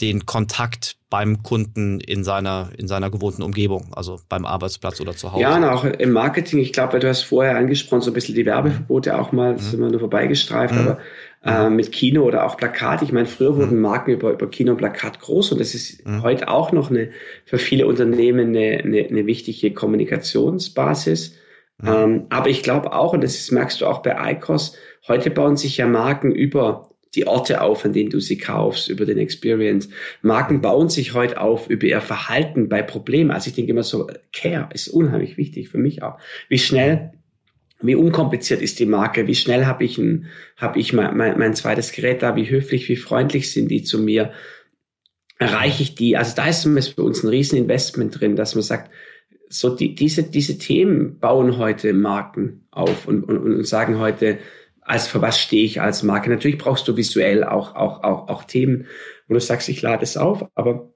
den Kontakt beim Kunden in seiner, in seiner gewohnten Umgebung, also beim Arbeitsplatz oder zu Hause. Ja, und auch im Marketing, ich glaube, du hast vorher angesprochen, so ein bisschen die Werbeverbote auch mal, mhm. sind wir nur vorbeigestreift, mhm. aber äh, mit Kino oder auch Plakat. Ich meine, früher wurden mhm. Marken über, über Kino und Plakat groß und das ist mhm. heute auch noch eine, für viele Unternehmen eine, eine, eine wichtige Kommunikationsbasis. Mhm. Ähm, aber ich glaube auch, und das ist, merkst du auch bei ICOS, heute bauen sich ja Marken über die Orte auf, an denen du sie kaufst, über den Experience. Marken bauen sich heute auf über ihr Verhalten bei Problemen. Also ich denke immer so, Care ist unheimlich wichtig für mich auch. Wie schnell, wie unkompliziert ist die Marke? Wie schnell habe ich, ein, hab ich mein, mein, mein zweites Gerät da? Wie höflich, wie freundlich sind die zu mir? Erreiche ich die? Also da ist für uns ein Rieseninvestment drin, dass man sagt, so die, diese, diese Themen bauen heute Marken auf und, und, und sagen heute, als für was stehe ich als Marke. Natürlich brauchst du visuell auch, auch, auch, auch Themen, wo du sagst, ich lade es auf, aber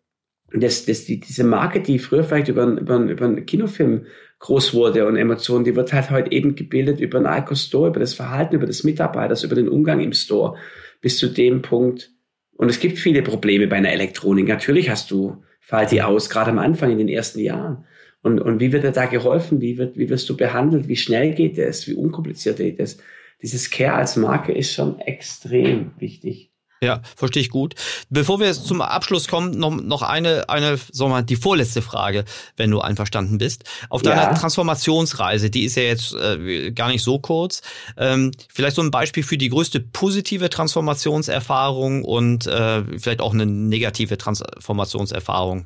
das, das, die, diese Marke, die früher vielleicht über, über, über einen Kinofilm groß wurde und Emotionen, die wird halt heute eben gebildet über einen Alco Store, über das Verhalten, über des Mitarbeiters, über den Umgang im Store, bis zu dem Punkt. Und es gibt viele Probleme bei einer Elektronik. Natürlich hast du, fall die aus, gerade am Anfang in den ersten Jahren. Und, und wie wird dir da geholfen? Wie, wird, wie wirst du behandelt? Wie schnell geht es? Wie unkompliziert geht es? Dieses Care als Marke ist schon extrem wichtig. Ja, verstehe ich gut. Bevor wir jetzt zum Abschluss kommen, noch, noch eine, eine, sagen wir mal, die vorletzte Frage, wenn du einverstanden bist. Auf deiner ja. Transformationsreise, die ist ja jetzt äh, gar nicht so kurz. Ähm, vielleicht so ein Beispiel für die größte positive Transformationserfahrung und äh, vielleicht auch eine negative Transformationserfahrung,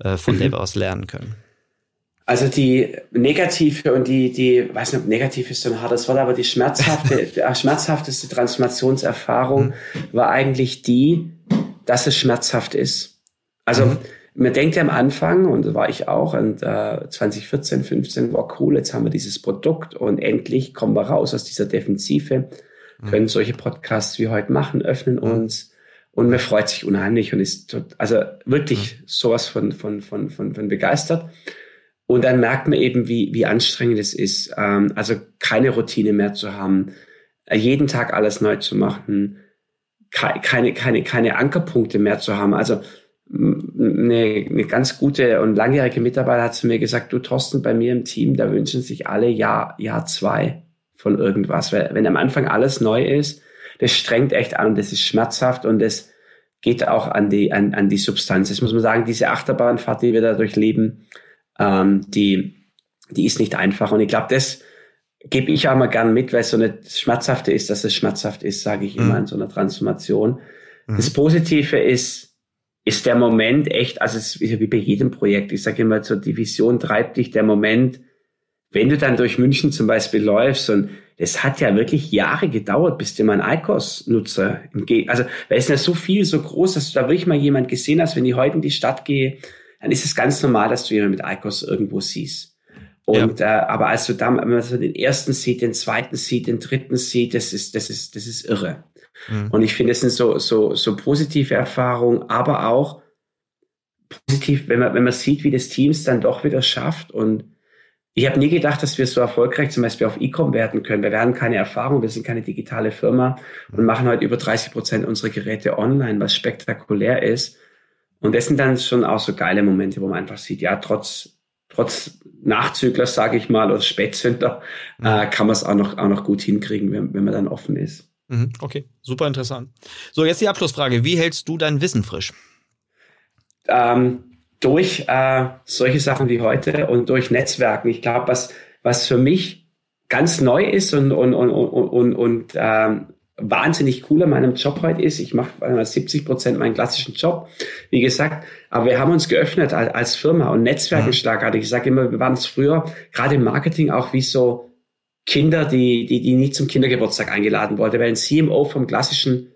äh, von mhm. der wir was lernen können. Also die negative und die, die, weiß nicht, ob negativ ist so ein hartes Wort, aber die schmerzhafte, *laughs* schmerzhafteste Transformationserfahrung mhm. war eigentlich die, dass es schmerzhaft ist. Also mhm. man denkt ja am Anfang, und da war ich auch, und äh, 2014, 15, war cool, jetzt haben wir dieses Produkt und endlich kommen wir raus aus dieser Defensive, mhm. können solche Podcasts wie heute machen, öffnen mhm. uns und man freut sich unheimlich und ist also wirklich mhm. sowas von, von, von, von, von begeistert. Und dann merkt man eben, wie, wie anstrengend es ist, ähm, also keine Routine mehr zu haben, äh, jeden Tag alles neu zu machen, keine, keine, keine Ankerpunkte mehr zu haben. Also eine, eine ganz gute und langjährige Mitarbeiter hat zu mir gesagt, du Thorsten, bei mir im Team, da wünschen sich alle Jahr, Jahr zwei von irgendwas. Weil wenn am Anfang alles neu ist, das strengt echt an das ist schmerzhaft und das geht auch an die, an, an die Substanz. Das muss man sagen, diese Achterbahnfahrt, die wir dadurch leben, ähm, die, die ist nicht einfach. Und ich glaube, das gebe ich auch mal gern mit, weil es so eine schmerzhafte ist, dass es schmerzhaft ist, sage ich immer mhm. in so einer Transformation. Mhm. Das Positive ist, ist der Moment echt, also es ist wie bei jedem Projekt. Ich sage immer, zur Division treibt dich der Moment, wenn du dann durch München zum Beispiel läufst und es hat ja wirklich Jahre gedauert, bis du mal einen ICOS-Nutzer also weil es ist ja so viel, so groß, dass du da wirklich mal jemand gesehen hast, wenn ich heute in die Stadt gehe, dann ist es ganz normal, dass du jemanden mit ICOS irgendwo siehst. Und ja. äh, aber als du dann, wenn man so den ersten sieht, den zweiten sieht, den dritten sieht, das ist, das ist, das ist irre. Mhm. Und ich finde, es sind so, so, so positive Erfahrungen, aber auch positiv, wenn man, wenn man sieht, wie das Team es dann doch wieder schafft. Und ich habe nie gedacht, dass wir so erfolgreich zum Beispiel auf E-Com werden können. Wir haben keine Erfahrung, wir sind keine digitale Firma und machen heute über 30 Prozent unserer Geräte online, was spektakulär ist. Und das sind dann schon auch so geile Momente, wo man einfach sieht, ja, trotz, trotz Nachzügler, sage ich mal, oder Spätzünder, mhm. äh, kann man es auch noch, auch noch gut hinkriegen, wenn, wenn man dann offen ist. Mhm, okay, super interessant. So, jetzt die Abschlussfrage. Wie hältst du dein Wissen frisch? Ähm, durch äh, solche Sachen wie heute und durch Netzwerken. Ich glaube, was, was für mich ganz neu ist und, und, und, und, und, und ähm, wahnsinnig cool an meinem Job heute ist. Ich mache 70 Prozent meinen klassischen Job, wie gesagt. Aber wir haben uns geöffnet als, als Firma und Netzwerke mhm. schlagartig. Ich sage immer, wir waren es früher, gerade im Marketing auch wie so Kinder, die, die, die nie zum Kindergeburtstag eingeladen wurde, weil ein CMO vom klassischen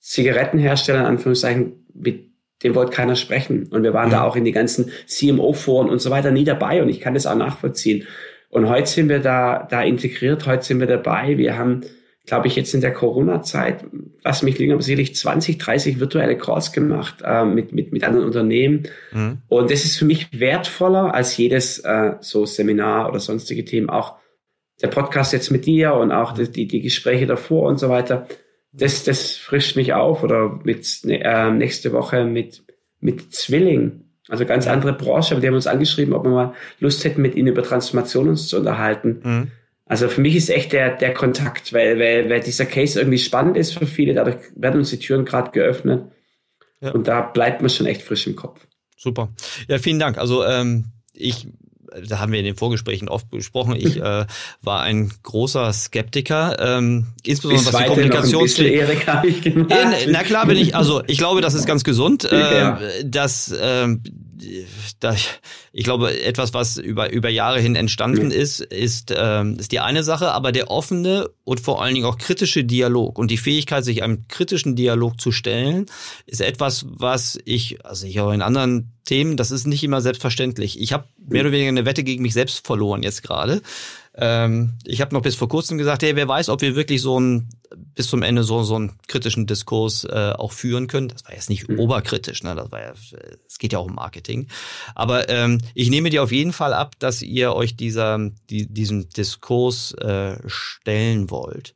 Zigarettenhersteller, in Anführungszeichen, mit dem wollte keiner sprechen. Und wir waren mhm. da auch in die ganzen CMO-Foren und so weiter nie dabei und ich kann das auch nachvollziehen. Und heute sind wir da, da integriert, heute sind wir dabei. Wir haben glaube ich, jetzt in der Corona-Zeit, was mich liegen, sicherlich 20, 30 virtuelle Calls gemacht äh, mit, mit, mit anderen Unternehmen. Mhm. Und das ist für mich wertvoller als jedes äh, so Seminar oder sonstige Themen. Auch der Podcast jetzt mit dir und auch die, die, die Gespräche davor und so weiter. Das, das frischt mich auf. Oder mit äh, nächste Woche mit, mit Zwilling. Also ganz andere Branche, aber die haben uns angeschrieben, ob wir mal Lust hätten, mit ihnen über Transformation uns zu unterhalten. Mhm. Also für mich ist echt der, der Kontakt, weil, weil, weil dieser Case irgendwie spannend ist für viele, dadurch werden uns die Türen gerade geöffnet. Ja. Und da bleibt man schon echt frisch im Kopf. Super. Ja, vielen Dank. Also ähm, ich da haben wir in den Vorgesprächen oft besprochen, ich *laughs* äh, war ein großer Skeptiker, ähm, insbesondere was die Kommunikation Erik habe ich gemacht. In, na klar bin ich, also ich glaube, das ist ganz gesund, äh, *laughs* ja. dass äh, da, ich glaube, etwas, was über, über Jahre hin entstanden ja. ist, ist, ähm, ist die eine Sache, aber der offene und vor allen Dingen auch kritische Dialog und die Fähigkeit, sich einem kritischen Dialog zu stellen, ist etwas, was ich, also ich auch in anderen Themen, das ist nicht immer selbstverständlich. Ich habe mehr oder weniger eine Wette gegen mich selbst verloren jetzt gerade. Ähm, ich habe noch bis vor kurzem gesagt, hey, wer weiß, ob wir wirklich so ein bis zum Ende so so einen kritischen Diskurs äh, auch führen können. Das war jetzt nicht mhm. oberkritisch, ne? Das war ja, es geht ja auch um Marketing. Aber ähm, ich nehme dir auf jeden Fall ab, dass ihr euch dieser die, diesem Diskurs äh, stellen wollt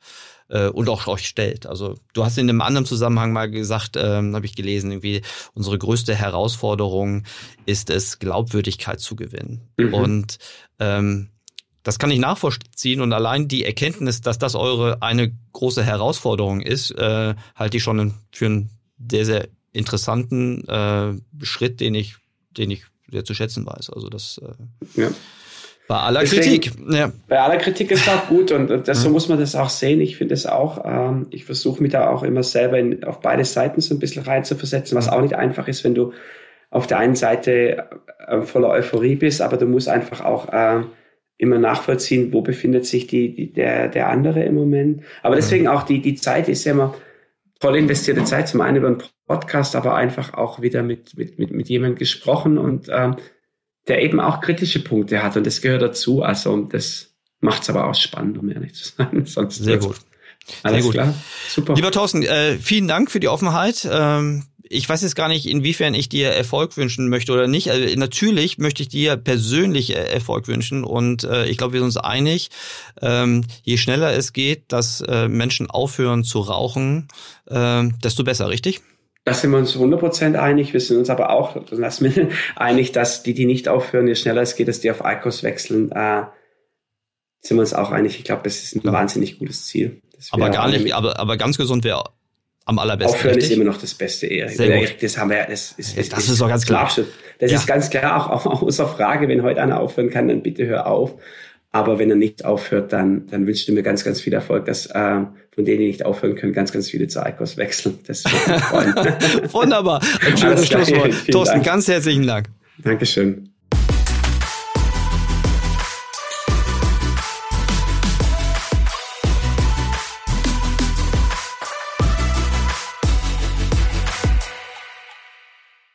äh, und auch euch stellt. Also du hast in einem anderen Zusammenhang mal gesagt, ähm, habe ich gelesen, irgendwie unsere größte Herausforderung ist es, Glaubwürdigkeit zu gewinnen. Mhm. Und ähm, das kann ich nachvollziehen und allein die Erkenntnis, dass das eure eine große Herausforderung ist, äh, halte ich schon für einen sehr, sehr interessanten äh, Schritt, den ich, den ich sehr zu schätzen weiß. Also das äh, ja. bei aller Deswegen, Kritik. Ja. Bei aller Kritik ist auch gut und, und das, so muss man das auch sehen. Ich finde es auch, ähm, ich versuche mich da auch immer selber in, auf beide Seiten so ein bisschen reinzuversetzen, was auch nicht einfach ist, wenn du auf der einen Seite äh, voller Euphorie bist, aber du musst einfach auch äh, immer nachvollziehen, wo befindet sich die, die, der, der andere im Moment. Aber deswegen auch die, die Zeit ist ja immer toll investierte Zeit. Zum einen über einen Podcast, aber einfach auch wieder mit, mit, mit, mit jemandem gesprochen und ähm, der eben auch kritische Punkte hat und das gehört dazu. Also das macht es aber auch spannend, um ehrlich zu sein. *laughs* Sonst Sehr gut. Alles Sehr gut. klar. Super. Lieber Thorsten, äh, vielen Dank für die Offenheit. Ähm, ich weiß jetzt gar nicht, inwiefern ich dir Erfolg wünschen möchte oder nicht. Also natürlich möchte ich dir persönlich äh, Erfolg wünschen und äh, ich glaube, wir sind uns einig, ähm, je schneller es geht, dass äh, Menschen aufhören zu rauchen, äh, desto besser, richtig? Da sind wir uns 100% einig. Wir sind uns aber auch lass mir, *laughs* einig, dass die, die nicht aufhören, je schneller es geht, dass die auf ICOS wechseln. Äh, sind wir uns auch einig. Ich glaube, das ist ein wahnsinnig gutes Ziel. Aber gar nicht, aber, aber ganz gesund wäre am allerbesten. Aufhören richtig? ist immer noch das Beste, Erik das haben wir, das ist, das, das ist doch ganz klar. Das ja. ist ganz klar, auch, auch außer Frage, wenn heute einer aufhören kann, dann bitte hör auf. Aber wenn er nicht aufhört, dann, dann wünsche ich mir ganz, ganz viel Erfolg, dass äh, von denen, die nicht aufhören können, ganz, ganz viele zu ICOS wechseln. Das *laughs* Wunderbar. Ein schönes Schlusswort. Thorsten, ganz herzlichen Dank. Dankeschön.